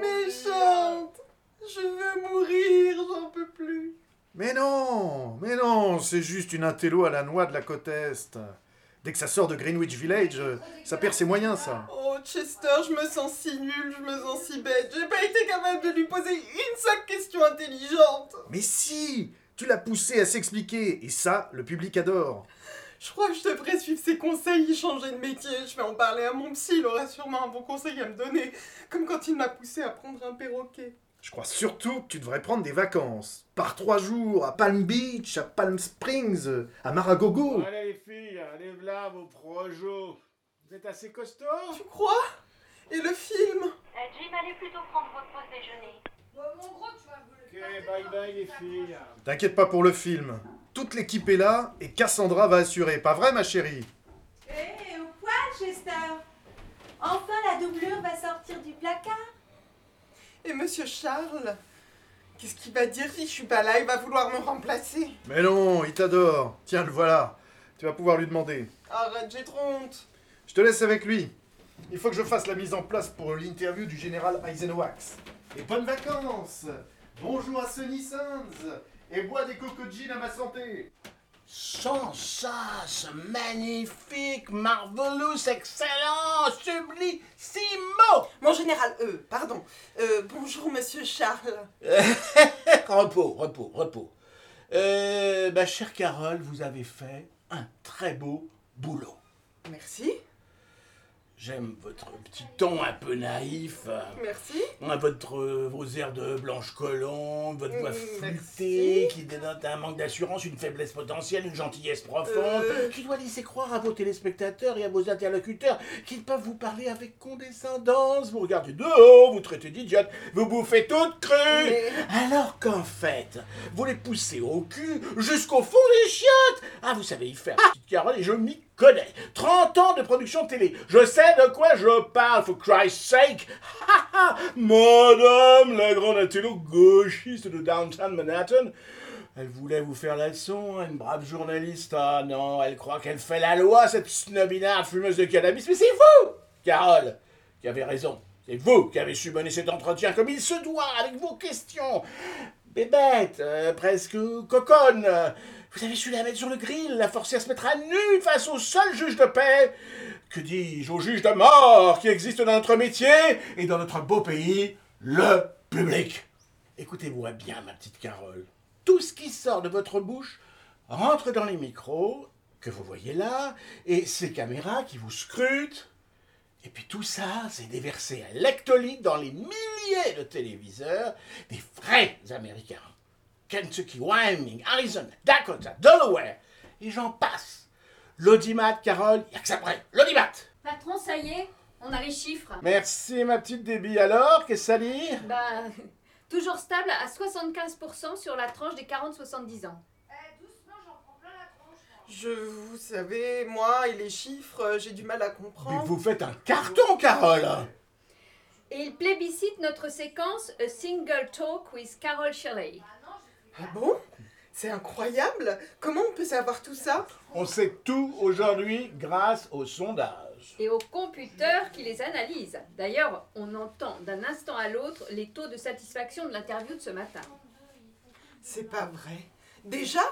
Méchante Je veux mourir, j'en peux plus. Mais non, mais non, c'est juste une intello à la noix de la côte Est. Dès que ça sort de Greenwich Village, euh, ça perd ses moyens, ça. Oh, Chester, je me sens si nulle, je me sens si bête. J'ai pas été capable de lui poser une seule question intelligente. Mais si Tu l'as poussé à s'expliquer, et ça, le public adore. Je crois que je devrais suivre ses conseils et changer de métier. Je vais en parler à mon psy, il aura sûrement un bon conseil à me donner. Comme quand il m'a poussé à prendre un perroquet. Je crois surtout que tu devrais prendre des vacances. Par trois jours, à Palm Beach, à Palm Springs, à Maragogo. Allez les filles, allez là vos projets. Vous êtes assez costaud Tu crois? Et le film? Euh, Jim, allez plutôt prendre votre pause déjeuner. mon gros, tu vas Ok, bye bye les filles. T'inquiète pas pour le film. Toute l'équipe est là et Cassandra va assurer. Pas vrai, ma chérie? Hé, au poil, Chester Enfin, la doublure va sortir du placard Et monsieur Charles Qu'est-ce qu'il va dire si je suis pas là? Il va vouloir me remplacer. Mais non, il t'adore. Tiens, le voilà. Tu vas pouvoir lui demander. Arrête, j'ai trop honte. Je te laisse avec lui. Il faut que je fasse la mise en place pour l'interview du général Eisenwax. Et bonnes vacances Bonjour à Sunny Sands Et bois des coco à ma santé Sans sas, magnifique, marvelous, excellent, sublissimo Mon général, euh, pardon. Euh, bonjour, monsieur Charles. Repos, repos, repos. Euh, ma chère Carole, vous avez fait un très beau boulot. Merci. J'aime votre petit ton un peu naïf. Merci. euh, Votre, vos airs de Blanche Colombe, votre voix Mm, flûtée qui dénote un manque d'assurance, une faiblesse potentielle, une gentillesse profonde, Euh. qui doit laisser croire à vos téléspectateurs et à vos interlocuteurs qu'ils peuvent vous parler avec condescendance, vous regardez de haut, vous traitez d'idiote, vous bouffez toute crue. Mais- Alors qu'en fait, vous les poussez au cul jusqu'au fond des chiottes. Ah, vous savez y faire, petite Carole, et je m'y connais. 30 ans de production télé. Je sais de quoi je parle, for Christ's sake. Ha, ha. Madame, la grande intello gauchiste de downtown Manhattan. Elle voulait vous faire la leçon, une brave journaliste. Ah non, elle croit qu'elle fait la loi, cette snobinarde fumeuse de cannabis. Mais c'est vous, Carole, qui avez raison. C'est vous qui avez su mener cet entretien comme il se doit, avec vos questions. Bébête, euh, presque coconne. Vous avez su la mettre sur le grill, la forcer à se mettre à nu face au seul juge de paix. Que dis-je, au juge de mort qui existe dans notre métier et dans notre beau pays, le public? Écoutez-moi bien, ma petite Carole. Tout ce qui sort de votre bouche rentre dans les micros que vous voyez là, et ces caméras qui vous scrutent. Et puis tout ça, c'est déversé à lectolite dans les milliers de téléviseurs des vrais Américains. Kentucky, Wyoming, Arizona, Dakota, Delaware, et j'en passe. L'audimat, Carole, y a que ça près. L'audimat Patron, ça y est, on a les chiffres. Merci, ma petite débit. Alors, qu'est-ce que ça dit Bah, toujours stable à 75% sur la tranche des 40-70 ans. Je, vous savez, moi et les chiffres, j'ai du mal à Mais comprendre. vous faites un carton, Carole Et il plébiscite notre séquence A Single Talk with Carol Shelley. Ah bon? C'est incroyable Comment on peut savoir tout ça? On sait tout aujourd'hui grâce au sondage. et aux computeurs qui les analysent. D'ailleurs, on entend d'un instant à l'autre les taux de satisfaction de l'interview de ce matin. C'est pas vrai. Déjà?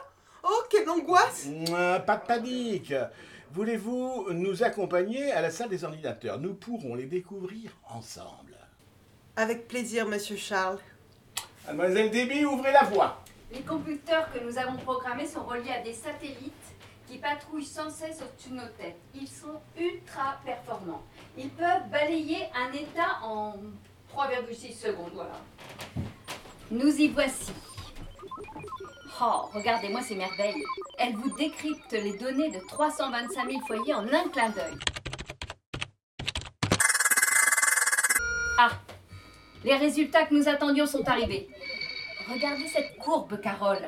Oh, quelle angoisse Pas de panique. Voulez-vous nous accompagner à la salle des ordinateurs? Nous pourrons les découvrir ensemble. Avec plaisir, monsieur Charles. Mademoiselle Déby, ouvrez la voie. Les computeurs que nous avons programmés sont reliés à des satellites qui patrouillent sans cesse au-dessus de nos têtes. Ils sont ultra performants. Ils peuvent balayer un état en 3,6 secondes. Voilà. Nous y voici. Oh, regardez-moi ces merveilles. Elles vous décryptent les données de 325 000 foyers en un clin d'œil. Ah, les résultats que nous attendions sont arrivés. Regardez cette courbe, Carole.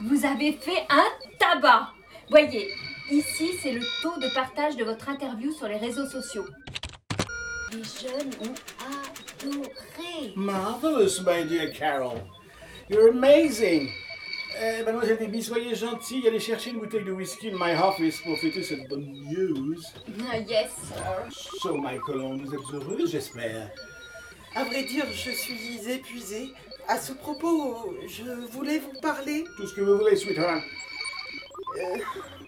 Vous avez fait un tabac. Voyez, ici, c'est le taux de partage de votre interview sur les réseaux sociaux. Les jeunes ont adoré. Marvelous, my dear Carol. You're amazing. Euh, mademoiselle Déby, soyez gentille, allez chercher une bouteille de whisky in my office pour fêter cette bonne news. Ah, Yes, sir. So, my colonne, vous êtes heureuse, j'espère. À vrai dire, je suis épuisée. À ce propos, je voulais vous parler. Tout ce que vous voulez, sweetheart. Euh,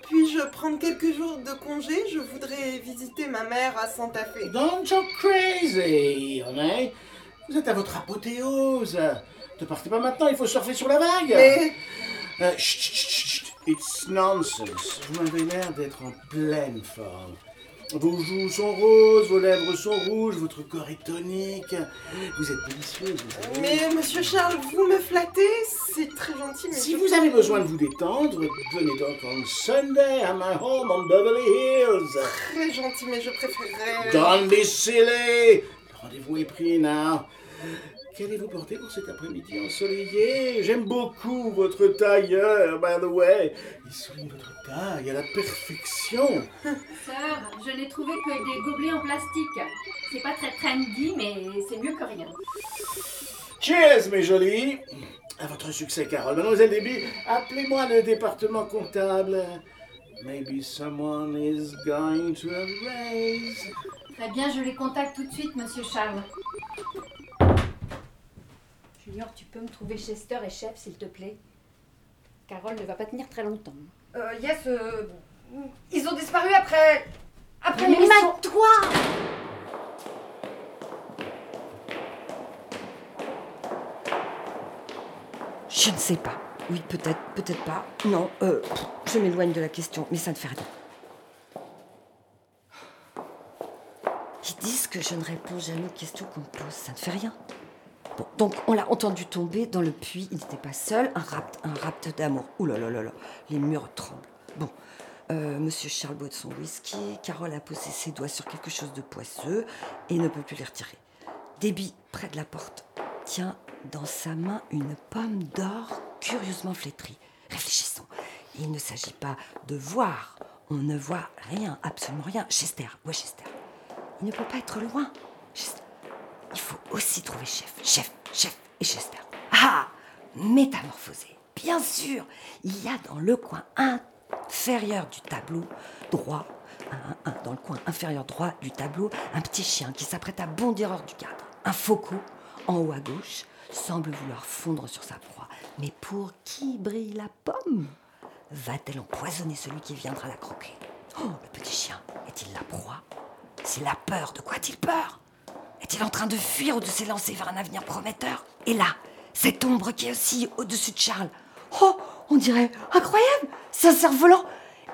Puis-je prendre quelques jours de congé? Je voudrais visiter ma mère à Santa Fe. Don't you crazy, honey. Vous êtes à votre apothéose. Ne partez pas maintenant, il faut surfer sur la vague. Mais- Euh, chut, chut, chut, chut. It's nonsense. Vous m'avez l'air d'être en pleine forme. Vos joues sont roses, vos lèvres sont rouges, votre corps est tonique. Vous êtes délicieuse, vous savez. Mais monsieur Charles, vous me flattez C'est très gentil, mais Si vous avez besoin de vous détendre, venez donc on Sunday à my home on Beverly Hills. Très gentil, mais je préférerais... Don't be silly. Le rendez-vous est pris now. Qu'allez-vous porter pour cet après-midi ensoleillé? J'aime beaucoup votre tailleur, by the way. Il souligne votre taille à la perfection. Sœur, je n'ai trouvé que des gobelets en plastique. C'est pas très trendy, mais c'est mieux que rien. Cheers, mes jolis. À votre succès, Carole. Mademoiselle Déby, appelez-moi le département comptable. Maybe someone is going to a raise. Très bien, je les contacte tout de suite, monsieur Charles. Junior, tu peux me trouver Chester et Chef, s'il te plaît? Carole ne va pas tenir très longtemps. Euh, yes, euh, ils ont disparu après. Après Mais l'émission. toi Je ne sais pas. Oui, peut-être, peut-être pas. Non, euh, je m'éloigne de la question, mais ça ne fait rien. Ils disent que je ne réponds jamais aux questions qu'on me pose. Ça ne fait rien. Bon, donc on l'a entendu tomber dans le puits. Il n'était pas seul. Un rapt, un rapt d'amour. Ouh là là là là. Les murs tremblent. Bon, euh, Monsieur Charles boit son whisky. Carole a posé ses doigts sur quelque chose de poisseux et ne peut plus les retirer. Déby, près de la porte, tient dans sa main une pomme d'or curieusement flétrie. Réfléchissons. Il ne s'agit pas de voir. On ne voit rien, absolument rien. Chester, où est Chester Il ne peut pas être loin. Chester. Il faut aussi trouver chef, chef, chef et Chester. Ah Métamorphosé. Bien sûr, il y a dans le coin inférieur du tableau droit, dans le coin inférieur droit du tableau, un petit chien qui s'apprête à bondir hors du cadre. Un faucon, en haut à gauche, semble vouloir fondre sur sa proie. Mais pour qui brille la pomme? Va-t-elle empoisonner celui qui viendra la croquer? Oh, le petit chien, est-il la proie? C'est la peur. De quoi a-t-il peur? Est-il en train de fuir ou de s'élancer vers un avenir prometteur Et là, cette ombre qui est aussi au-dessus de Charles. Oh, on dirait incroyable C'est un cerf-volant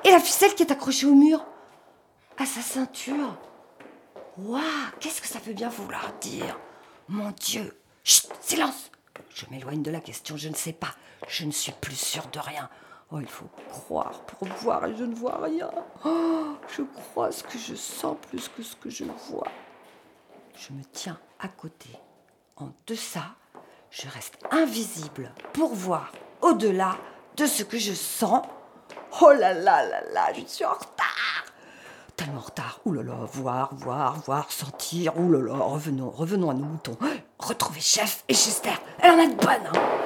Et la ficelle qui est accrochée au mur À sa ceinture Waouh Qu'est-ce que ça peut bien vouloir dire? Mon Dieu Chut Silence Je m'éloigne de la question, je ne sais pas. Je ne suis plus sûre de rien. Oh, il faut croire pour voir et je ne vois rien. Oh, je crois ce que je sens plus que ce que je vois. Je me tiens à côté. En deçà, je reste invisible pour voir au-delà de ce que je sens. Oh là là là là, je suis en retard. Tellement en retard. Là, voir, voir, voir, sentir. Là, revenons, revenons à nos moutons. Retrouver Chef et Chester. Elle en a de bonnes, hein.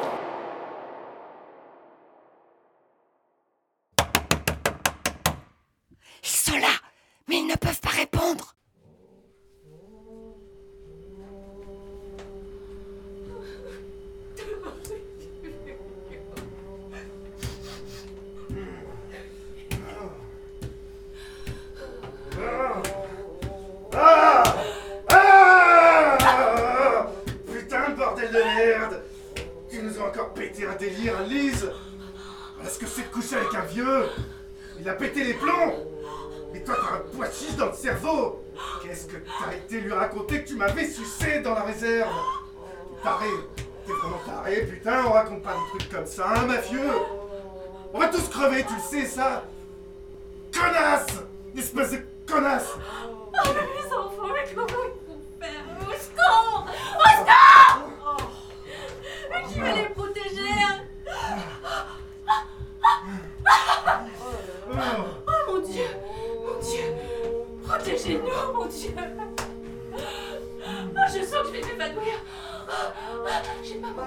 Vieux Il a pété les plombs. Mais toi, t'as un poisson dans le cerveau. Qu'est-ce que t'as été lui raconter que tu m'avais sucé dans la réserve? T'es Taré T'es vraiment taré, putain, on raconte pas des trucs comme ça, hein, mafieux On va tous crever, tu le sais, ça. Connasse Espèce de connasse J'ai pas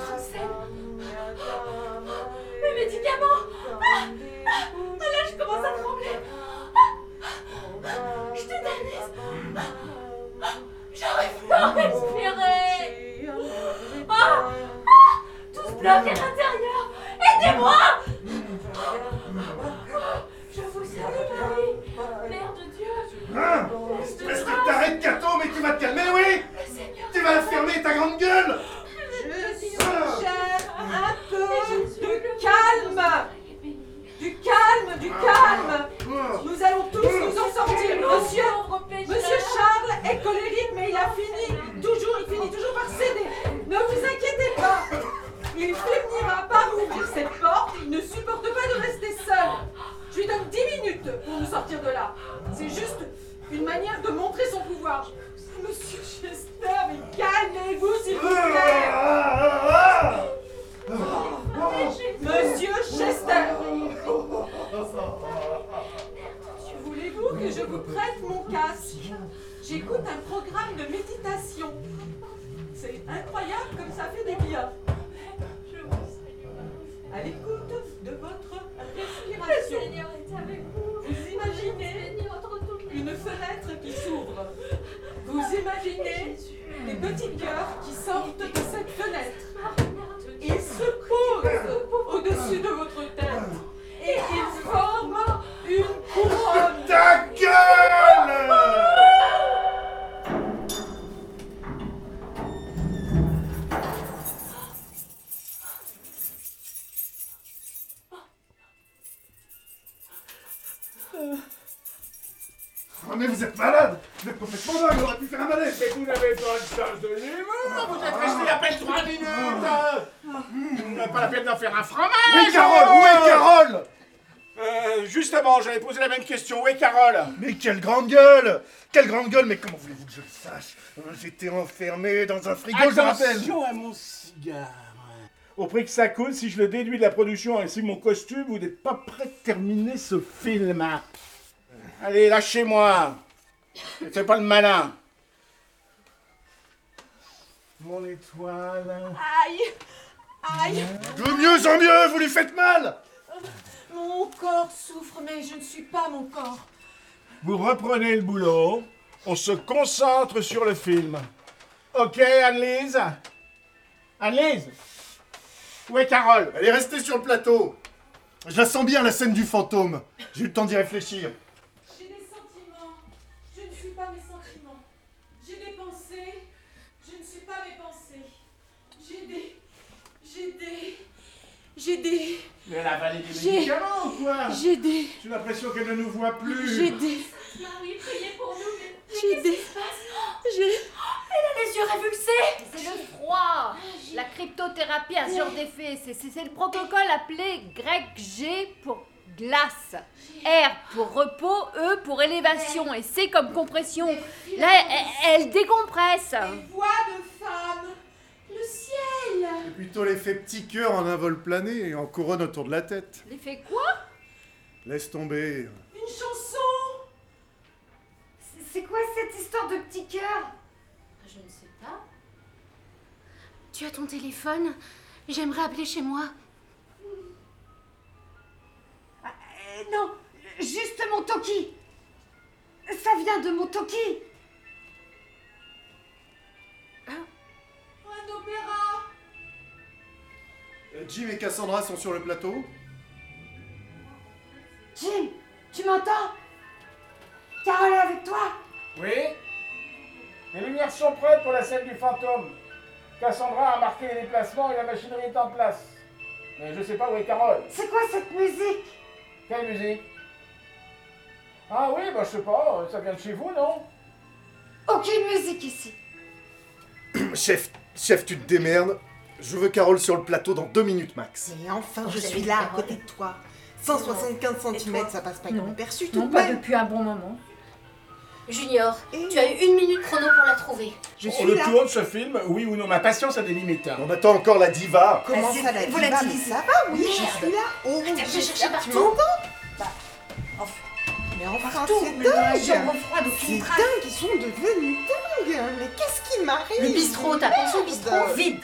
Oh, mais vous êtes malade. Vous êtes complètement dingue, on aurait pu faire un malaise. Mais vous n'avez pas de sens de l'humour. Vous êtes resté à peine 3 minutes. Vous n'avez pas la peine d'en faire un fromage. Oui, Carole? Où est Carole? Euh, justement, j'avais posé la même question. Où est Carole? Mais quelle grande gueule! Quelle grande gueule! Mais comment voulez-vous que je le sache? J'étais enfermé dans un frigo, je me rappelle. Attention à mon cigare. Au prix que ça coûte, si je le déduis de la production ainsi que mon costume, vous n'êtes pas prêt de terminer ce film. Allez, lâchez-moi. Ne fais pas le malin. Mon étoile. Aïe Aïe De mieux en mieux, vous lui faites mal Mon corps souffre, mais je ne suis pas mon corps. Vous reprenez le boulot. On se concentre sur le film. Ok, Annelise? Annelise? Où est Carole Elle est restée sur le plateau Je la sens bien, la scène du fantôme J'ai eu le temps d'y réfléchir. J'ai des sentiments. Je ne suis pas mes sentiments. J'ai des pensées. Je ne suis pas mes pensées. J'ai des. J'ai des. J'ai des. Mais elle a avalé des J'ai- médicaments ou quoi? J'ai des. J'ai l'impression qu'elle ne nous voit plus. J'ai des. Marie, priez pour nous. mais- qu'est-ce des. qui se passe? J'ai. Elle a les yeux révulsés C'est le froid. La cryptothérapie a sur des faits. C'est- C'est c'est le protocole appelé grec G pour glace, R pour repos, E pour élévation et C comme compression. Là, elle, elle décompresse. Voix de femme. Le ciel. C'est plutôt l'effet petit cœur en un vol plané et en couronne autour de la tête. L'effet quoi? Laisse tomber. Une chanson. C'est quoi cette histoire de petit cœur? Je ne sais pas. Tu as ton téléphone? J'aimerais appeler chez moi. Euh, Non, juste mon Toki. Ça vient de mon Toki. Un opéra. Euh, Jim et Cassandra sont sur le plateau. Jim, tu m'entends? Carole est avec toi Oui Les lumières sont prêtes pour la scène du fantôme. Cassandra a marqué les déplacements et la machinerie est en place. Mais je sais pas où est Carole. C'est quoi cette musique? Quelle musique? Ah oui, bah je sais pas, ça vient de chez vous, non? Aucune musique ici. chef, chef, tu te démerdes. Je veux Carole sur le plateau dans deux minutes max. Mais enfin, Oh, je suis là, à côté de toi. 175 cm, ça passe pas Non. inaperçu tout Non, de pas même. depuis un bon moment. Junior, tu as eu une minute chrono pour la trouver. Je On le tourne ce film, oui ou non Ma patience a des limites. hein. On attend encore la diva. Comment Bah, ça, la vous diva Mais ça va, oui, je suis là. Oh, me j'espère chercher que tu partout. m'entends Mais enfin, Partout, c'est mais dans la dingue chambre froide, aucune C'est dingue, ils sont devenus dingues Mais qu'est-ce qui m'arrive Le bistrot, t'as pensé au bistrot Merde. Vide.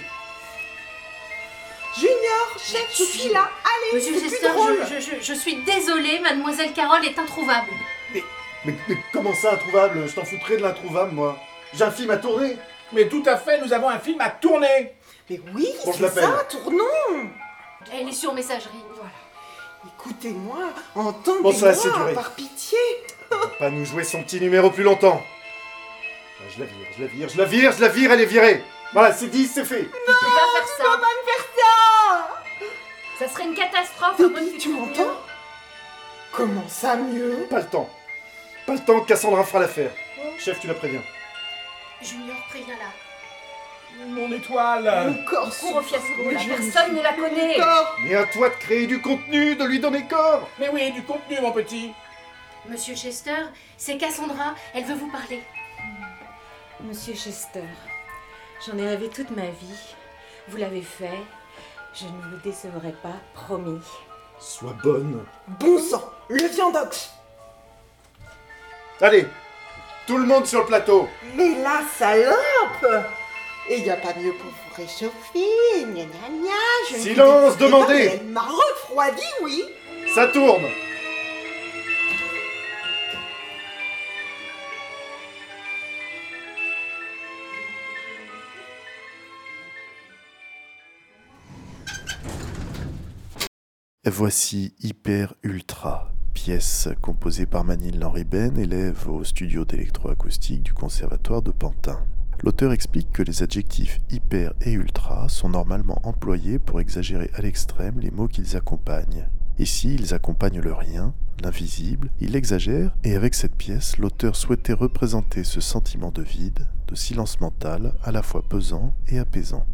Junior, chef, je suis là. Allez, Monsieur c'est plus Chester, drôle. je, je- je- je suis désolée, mademoiselle Carole est introuvable. Mais, mais comment ça, introuvable? Je t'en foutrais de l'introuvable, moi. J'ai un film à tourner. Mais tout à fait, nous avons un film à tourner. Mais oui, Bon, c'est ça, tournons Elle est sur messagerie. Écoutez-moi, entendez-moi, Bon, par pitié. Va pas nous jouer son petit numéro plus longtemps. Ah, Je la vire, je la vire, je la vire, je la vire, elle est virée. Voilà, c'est dit, c'est fait. Tu peux pas faire ça. Pas me faire ça Ça serait une catastrophe. tu m'entends Comment ça mieux? Pas le temps. Pas le temps, Cassandra fera l'affaire. Chef, tu la préviens. Junior, préviens-la. Mon étoile. Mon corps Cours au fiasco, Mais la je personne ne la connaît. corps. Mais à toi de créer du contenu, de lui donner corps. Mais oui, du contenu, mon petit. Monsieur Chester, c'est Cassandra, elle veut vous parler. Monsieur Chester, j'en ai rêvé toute ma vie. Vous l'avez fait. Je ne vous décevrai pas, promis. Sois bonne. Bon sang, le viandox Allez, tout le monde sur le plateau. Mais la salope Et y a pas mieux pour vous réchauffer, gna gna gna, je ne Silence, demandez. Elle m'a refroidi, oui Ça tourne. Voici Hyper Ultra, pièce composée par Manil Henri Ben, élève au studio d'électroacoustique du Conservatoire de Pantin. L'auteur explique que les adjectifs hyper et ultra sont normalement employés pour exagérer à l'extrême les mots qu'ils accompagnent. Ici, ils accompagnent le rien, l'invisible, ils l'exagèrent, et avec cette pièce, l'auteur souhaitait représenter ce sentiment de vide, de silence mental, à la fois pesant et apaisant.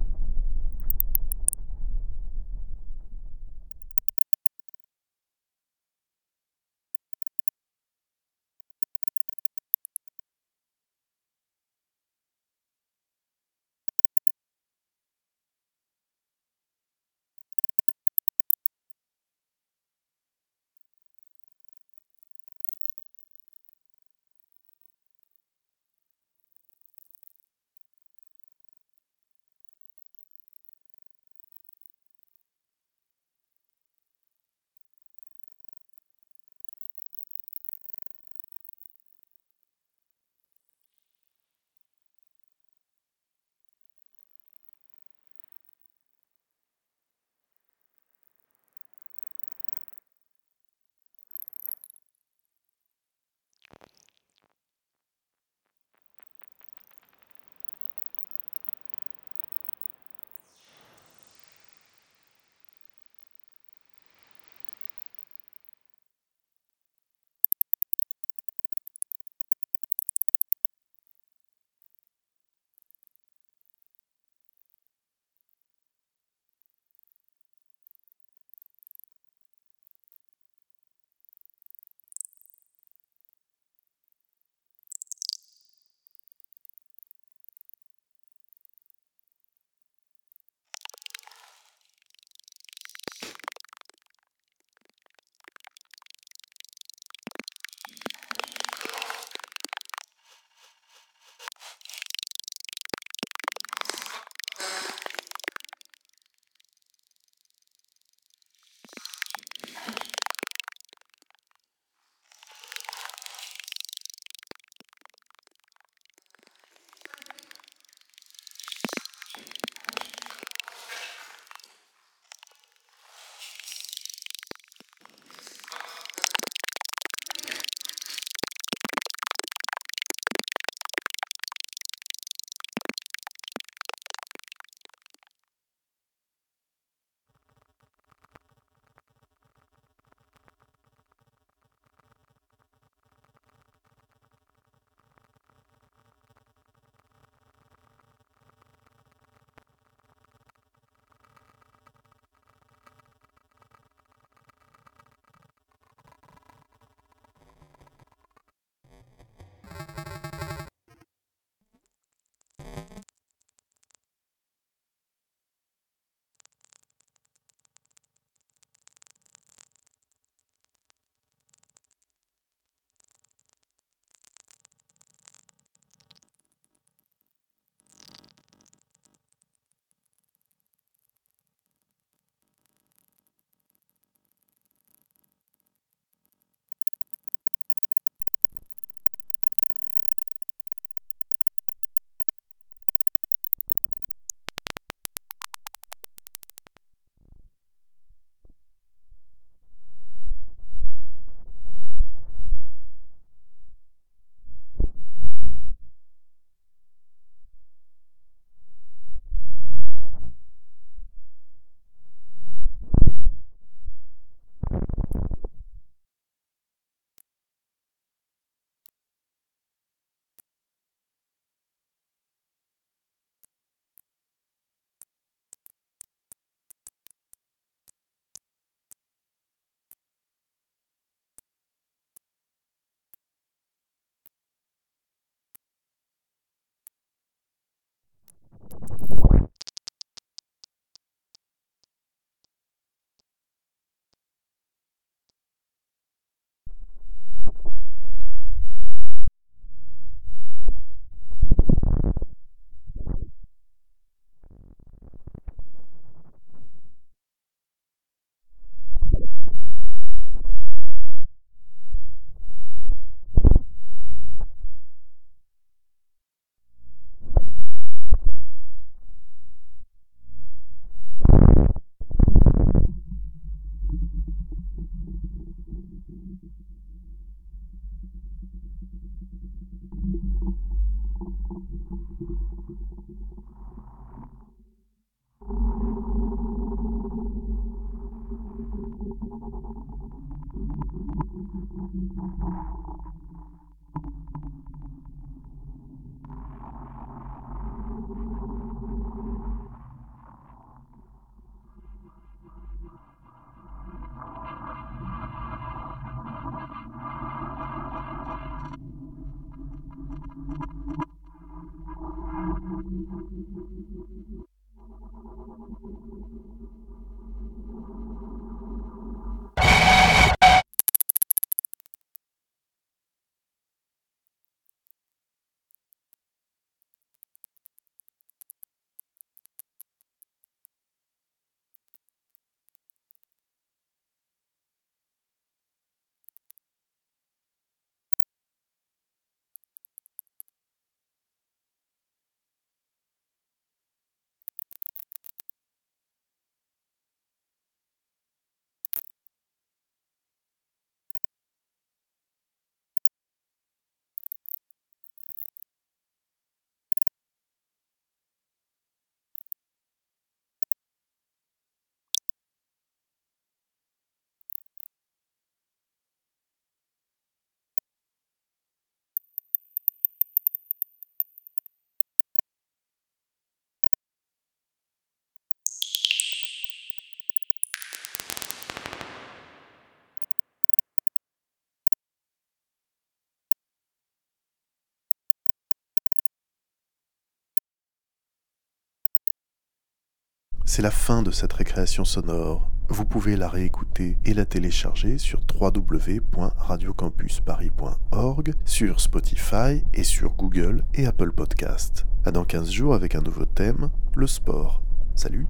C'est la fin de cette récréation sonore. Vous pouvez la réécouter et la télécharger sur www.radiocampusparis.org, sur Spotify et sur Google et Apple Podcast. À dans 15 jours avec un nouveau thème, le sport. Salut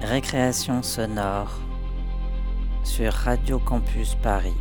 Récréation sonore sur Radio Campus Paris.